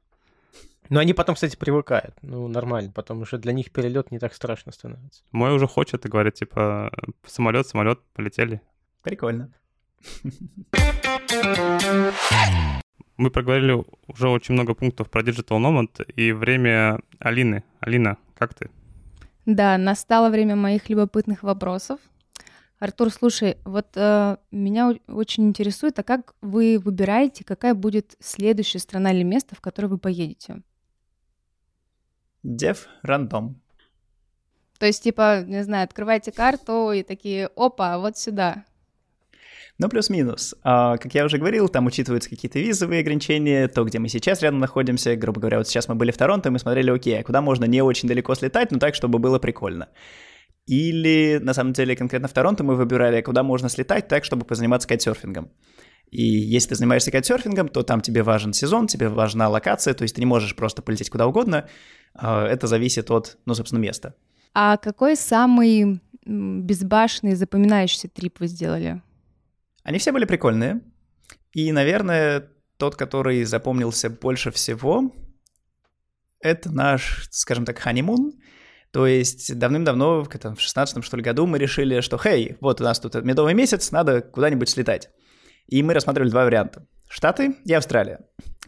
[SPEAKER 3] Но они потом, кстати, привыкают. Ну, нормально. Потом уже для них перелет не так страшно становится.
[SPEAKER 2] Мой уже хочет и говорит, типа, самолет, самолет, полетели.
[SPEAKER 1] Прикольно.
[SPEAKER 2] Мы проговорили уже очень много пунктов про Digital Nomad и время Алины. Алина, как ты?
[SPEAKER 4] Да, настало время моих любопытных вопросов. Артур, слушай, вот э, меня очень интересует, а как вы выбираете, какая будет следующая страна или место, в которое вы поедете?
[SPEAKER 1] Дев рандом.
[SPEAKER 4] То есть, типа, не знаю, открываете карту и такие, опа, вот сюда.
[SPEAKER 1] Ну, плюс-минус. А, как я уже говорил, там учитываются какие-то визовые ограничения, то, где мы сейчас рядом находимся. Грубо говоря, вот сейчас мы были в Торонто, мы смотрели, окей, а куда можно не очень далеко слетать, но так, чтобы было прикольно. Или, на самом деле, конкретно в Торонто мы выбирали, куда можно слетать так, чтобы позаниматься кайтсерфингом. И если ты занимаешься кайтсерфингом, то там тебе важен сезон, тебе важна локация, то есть ты не можешь просто полететь куда угодно. А, это зависит от, ну, собственно, места.
[SPEAKER 4] А какой самый безбашенный, запоминающийся трип вы сделали?
[SPEAKER 1] Они все были прикольные. И, наверное, тот, который запомнился больше всего, это наш, скажем так, ханимун. То есть давным-давно, в, в 16 что ли году, мы решили, что, хей, вот у нас тут медовый месяц, надо куда-нибудь слетать. И мы рассматривали два варианта. Штаты и Австралия.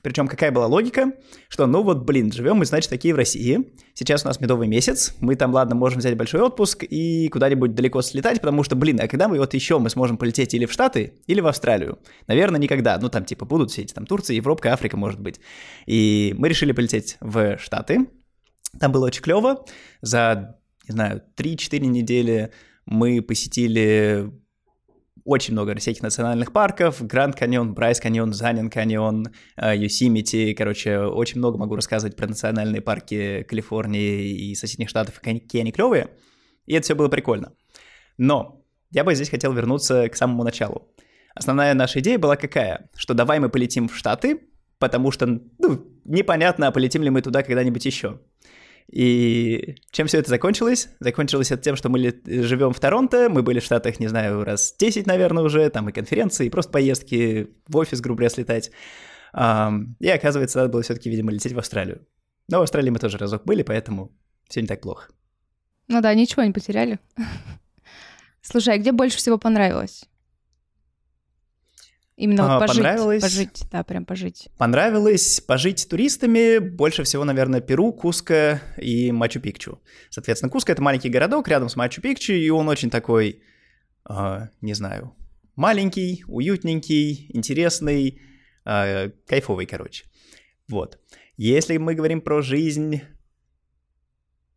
[SPEAKER 1] Причем какая была логика, что ну вот, блин, живем мы, значит, такие в России. Сейчас у нас медовый месяц, мы там, ладно, можем взять большой отпуск и куда-нибудь далеко слетать, потому что, блин, а когда мы вот еще мы сможем полететь или в Штаты, или в Австралию? Наверное, никогда. Ну, там, типа, будут все эти, там, Турция, Европа, Африка, может быть. И мы решили полететь в Штаты, там было очень клево. За, не знаю, 3-4 недели мы посетили очень много всяких национальных парков, Гранд Каньон, Брайс Каньон, Занин Каньон, Юсимити, короче, очень много могу рассказывать про национальные парки Калифорнии и соседних штатов, какие они клевые, и это все было прикольно. Но я бы здесь хотел вернуться к самому началу. Основная наша идея была какая? Что давай мы полетим в Штаты, потому что, ну, непонятно, а полетим ли мы туда когда-нибудь еще. И чем все это закончилось? Закончилось это тем, что мы живем в Торонто, мы были в Штатах, не знаю, раз 10, наверное, уже, там и конференции, и просто поездки в офис, грубо говоря, слетать. И оказывается, надо было все-таки, видимо, лететь в Австралию. Но в Австралии мы тоже разок были, поэтому все не так плохо.
[SPEAKER 4] Ну да, ничего не потеряли. Слушай, а где больше всего понравилось? Именно вот
[SPEAKER 1] А,
[SPEAKER 4] пожить,
[SPEAKER 1] понравилось?
[SPEAKER 4] пожить, да, прям пожить.
[SPEAKER 1] Понравилось пожить туристами больше всего, наверное, Перу, Куско и Мачу-Пикчу. Соответственно, Куско — это маленький городок рядом с Мачу-Пикчу, и он очень такой, а, не знаю, маленький, уютненький, интересный, а, кайфовый, короче. Вот. Если мы говорим про жизнь,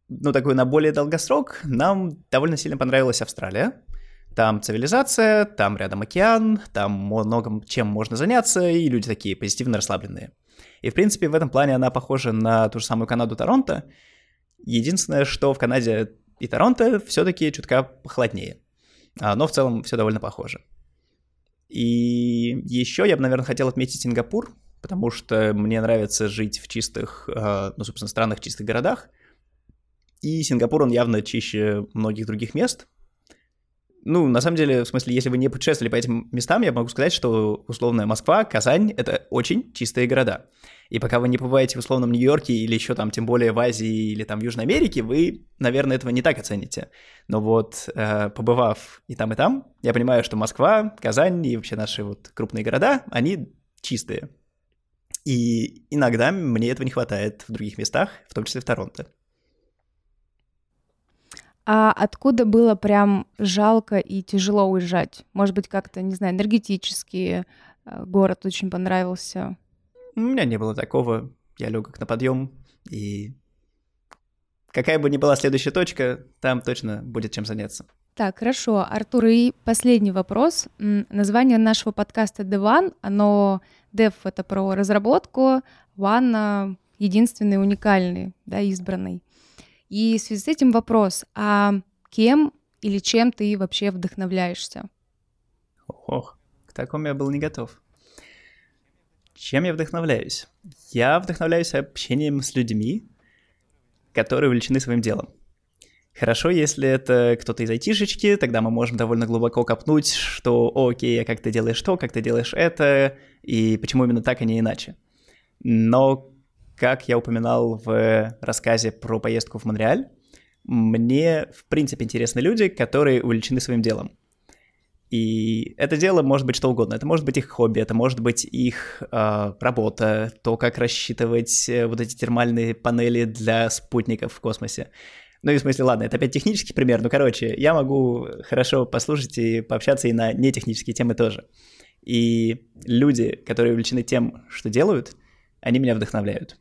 [SPEAKER 1] ну, такую на более долгосрок, нам довольно сильно понравилась Австралия. Там цивилизация, там рядом океан, там много чем можно заняться, и люди такие позитивно расслабленные. И, в принципе, в этом плане она похожа на ту же самую Канаду Торонто. Единственное, что в Канаде и Торонто все-таки чутка похолоднее. А, Но в целом все довольно похоже. И еще я бы, наверное, хотел отметить Сингапур, потому что мне нравится жить в чистых, а, ну, собственно, странных чистых городах. И Сингапур, он явно чище многих других мест. Ну, на самом деле, в смысле, если вы не путешествовали по этим местам, я могу сказать, что условная Москва, Казань — это очень чистые города. И пока вы не побываете в условном Нью-Йорке или еще там, тем более в Азии или там Южной Америке, вы, наверное, этого не так оцените. Но вот э, побывав и там, и там, я понимаю, что Москва, Казань и вообще наши вот крупные города, они чистые. И иногда мне этого не хватает в других местах, в том числе в Торонто.
[SPEAKER 4] А откуда было прям жалко и тяжело уезжать? Может быть, как-то, не знаю, энергетически э, город очень понравился?
[SPEAKER 1] У меня не было такого. Я легок на подъем, и какая бы ни была следующая точка, там точно будет чем заняться.
[SPEAKER 4] Так, хорошо. Артур, и последний вопрос. Название нашего подкаста The One, оно Dev — это про разработку, One а, — единственный, уникальный, да, избранный. И в связи с этим вопрос, а кем или чем ты вообще вдохновляешься?
[SPEAKER 1] Ох, к такому я был не готов. Чем я вдохновляюсь? Я вдохновляюсь общением с людьми, которые увлечены своим делом. Хорошо, если это кто-то из айтишечки, тогда мы можем довольно глубоко копнуть, что «О, окей, а как ты делаешь то, как ты делаешь это, и почему именно так, а не иначе. Но, как я упоминал в рассказе про поездку в Монреаль, мне, в принципе, интересны люди, которые увлечены своим делом. И это дело может быть что угодно. Это может быть их хобби, это может быть их э, работа, то, как рассчитывать э, вот эти термальные панели для спутников в космосе. Ну и в смысле, ладно, это опять технический пример, но, короче, я могу хорошо послушать и пообщаться и на нетехнические темы тоже. И люди, которые увлечены тем, что делают, они меня вдохновляют.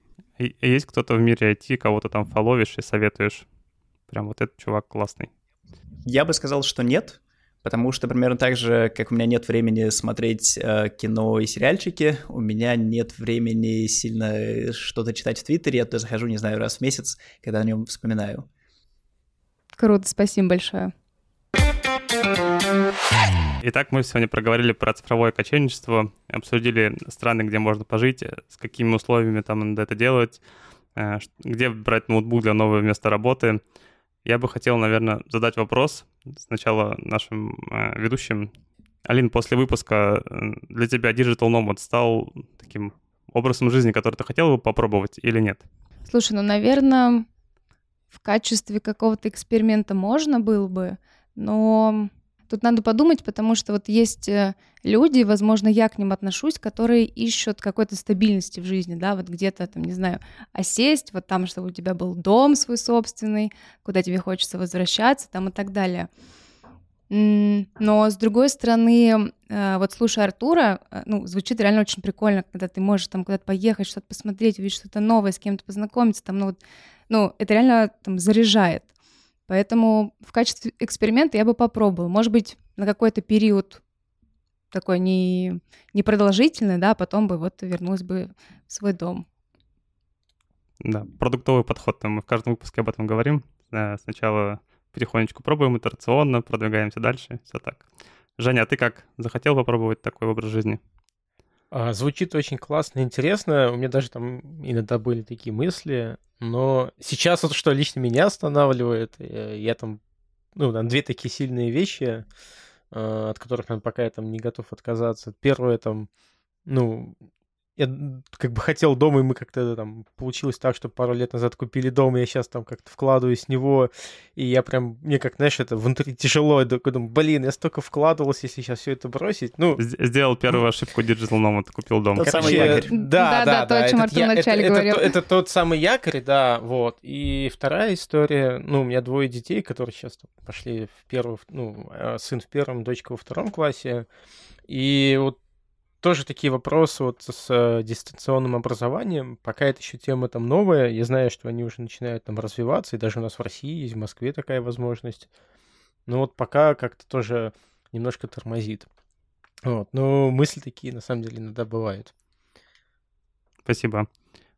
[SPEAKER 2] Есть кто-то в мире IT, кого ты там фоловишь и советуешь? Прям вот этот чувак классный.
[SPEAKER 1] Я бы сказал, что нет, потому что примерно так же, как у меня нет времени смотреть э, кино и сериальчики, у меня нет времени сильно э, что-то читать в Твиттере, я туда захожу, не знаю, раз в месяц, когда о нем вспоминаю.
[SPEAKER 4] Круто, спасибо большое.
[SPEAKER 2] Итак, мы сегодня проговорили про цифровое кочевничество, обсудили страны, где можно пожить, с какими условиями там надо это делать, э, где брать ноутбук для нового места работы. Я бы хотел, наверное, задать вопрос сначала нашим э, ведущим. Алин, после выпуска э, для тебя Digital Nomad стал таким образом жизни, который ты хотел бы попробовать или нет?
[SPEAKER 4] Слушай, ну, наверное, в качестве какого-то эксперимента можно было бы, но тут надо подумать, потому что вот есть э, люди, возможно, я к ним отношусь, которые ищут какой-то стабильности в жизни, да, вот где-то там, не знаю, осесть, вот там, чтобы у тебя был дом свой собственный, куда тебе хочется возвращаться, там и так далее. Но с другой стороны, э, вот слушая Артура, э, ну, звучит реально очень прикольно, когда ты можешь там куда-то поехать, что-то посмотреть, увидеть что-то новое, с кем-то познакомиться, там, ну, вот, ну, это реально там заряжает. Поэтому в качестве эксперимента я бы попробовала. Может быть, на какой-то период такой не, непродолжительный, да, а потом бы вот вернулась бы в свой дом.
[SPEAKER 2] Да, продуктовый подход. Мы в каждом выпуске об этом говорим. Э, Сначала потихонечку пробуем итерационно, продвигаемся дальше, все так. Женя, а ты как? Захотел попробовать такой образ жизни?
[SPEAKER 3] А, Звучит очень классно, интересно. У меня даже там иногда были такие мысли. Но сейчас вот что лично меня останавливает, э, я там, ну, там две такие сильные вещи, э, от которых, наверное, пока я там не готов отказаться. Первое там, ну, я как бы хотел дом, и мы как-то там получилось так, что пару лет назад купили дом, и я сейчас там как-то вкладываюсь в него, и я прям, мне как, знаешь, это внутри тяжело, я думаю, блин, я столько вкладывался, если сейчас все это бросить, ну...
[SPEAKER 2] Сделал первую ошибку Digital Nomad, купил дом.
[SPEAKER 1] Тот самый якорь.
[SPEAKER 3] Да, да, да.
[SPEAKER 4] то, о чем Артур вначале
[SPEAKER 3] это,
[SPEAKER 4] говорил.
[SPEAKER 3] Это, это тот самый якорь, да, вот. И вторая история, ну, у меня двое детей, которые сейчас пошли в первую, ну, э, сын в первом, дочка во втором классе, и вот тоже такие вопросы вот с э, дистанционным образованием. Пока это еще тема там новая, я знаю, что они уже начинают там развиваться, и даже у нас в России есть, в Москве такая возможность. Но вот пока как-то тоже немножко тормозит. Вот. Но мысли такие, на самом деле, иногда бывают.
[SPEAKER 2] Спасибо.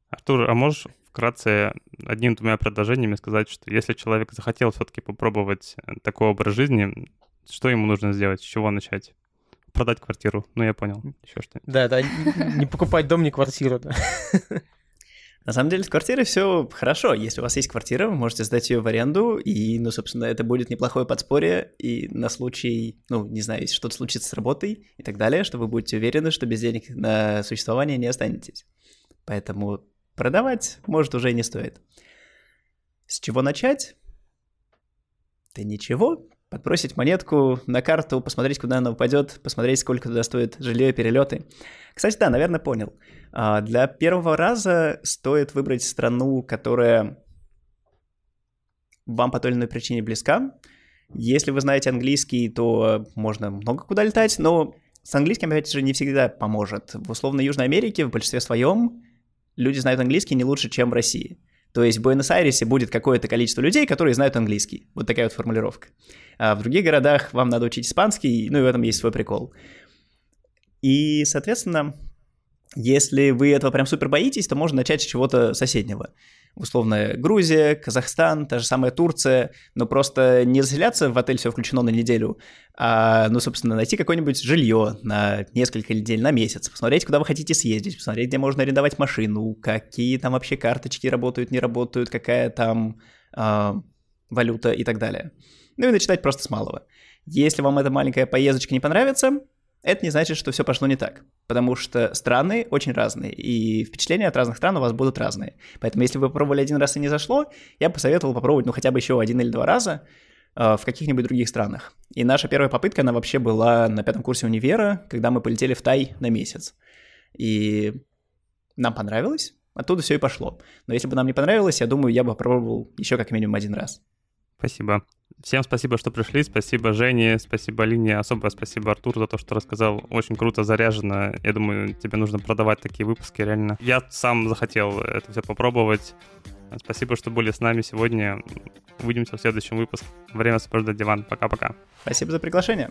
[SPEAKER 2] Артур, а можешь вкратце одним-двумя предложениями сказать, что если человек захотел все-таки попробовать э, такой образ жизни, что ему нужно сделать, с чего начать? Продать квартиру. Ну, я понял. Еще что
[SPEAKER 3] Да, да, не покупать дом, не квартиру. Да.
[SPEAKER 1] На самом деле с квартирой все хорошо. Если у вас есть квартира, вы можете сдать ее в аренду, и, ну, собственно, это будет неплохое подспорье, и на случай, ну, не знаю, если что-то случится с работой и так далее, что вы будете уверены, что без денег на существование не останетесь. Поэтому продавать, может, уже и не стоит. С чего начать? Да ничего, подбросить монетку на карту, посмотреть, куда она упадет, посмотреть, сколько туда стоит жилье и перелеты. Кстати, да, наверное, понял. А, для первого раза стоит выбрать страну, которая вам по той или иной причине близка. Если вы знаете английский, то можно много куда летать, но с английским, опять же, не всегда поможет. В условно Южной Америке в большинстве своем люди знают английский не лучше, чем в России. То есть в Буэнос-Айресе будет какое-то количество людей, которые знают английский. Вот такая вот формулировка. А в других городах вам надо учить испанский, ну и в этом есть свой прикол. И, соответственно, если вы этого прям супер боитесь, то можно начать с чего-то соседнего условно Грузия, Казахстан, та же самая Турция, но просто не заселяться в отель, все включено на неделю, а, ну, собственно, найти какое-нибудь жилье на несколько недель, на месяц, посмотреть, куда вы хотите съездить, посмотреть, где можно арендовать машину, какие там вообще карточки работают, не работают, какая там а, валюта и так далее. Ну и начинать просто с малого. Если вам эта маленькая поездочка не понравится, это не значит, что все пошло не так, потому что страны очень разные, и впечатления от разных стран у вас будут разные. Поэтому если вы попробовали один раз и не зашло, я бы посоветовал попробовать, ну, хотя бы еще один или два раза э, в каких-нибудь других странах. И наша первая попытка, она вообще была на пятом курсе универа, когда мы полетели в Тай на месяц. И нам понравилось, оттуда все и пошло. Но если бы нам не понравилось, я думаю, я бы попробовал еще как минимум один раз.
[SPEAKER 2] Спасибо. Всем спасибо, что пришли. Спасибо Жене, спасибо Алине, особо спасибо Артуру за то, что рассказал. Очень круто, заряжено. Я думаю, тебе нужно продавать такие выпуски реально. Я сам захотел это все попробовать. Спасибо, что были с нами сегодня. Увидимся в следующем выпуске. Время освобождать диван. Пока-пока.
[SPEAKER 1] Спасибо за приглашение.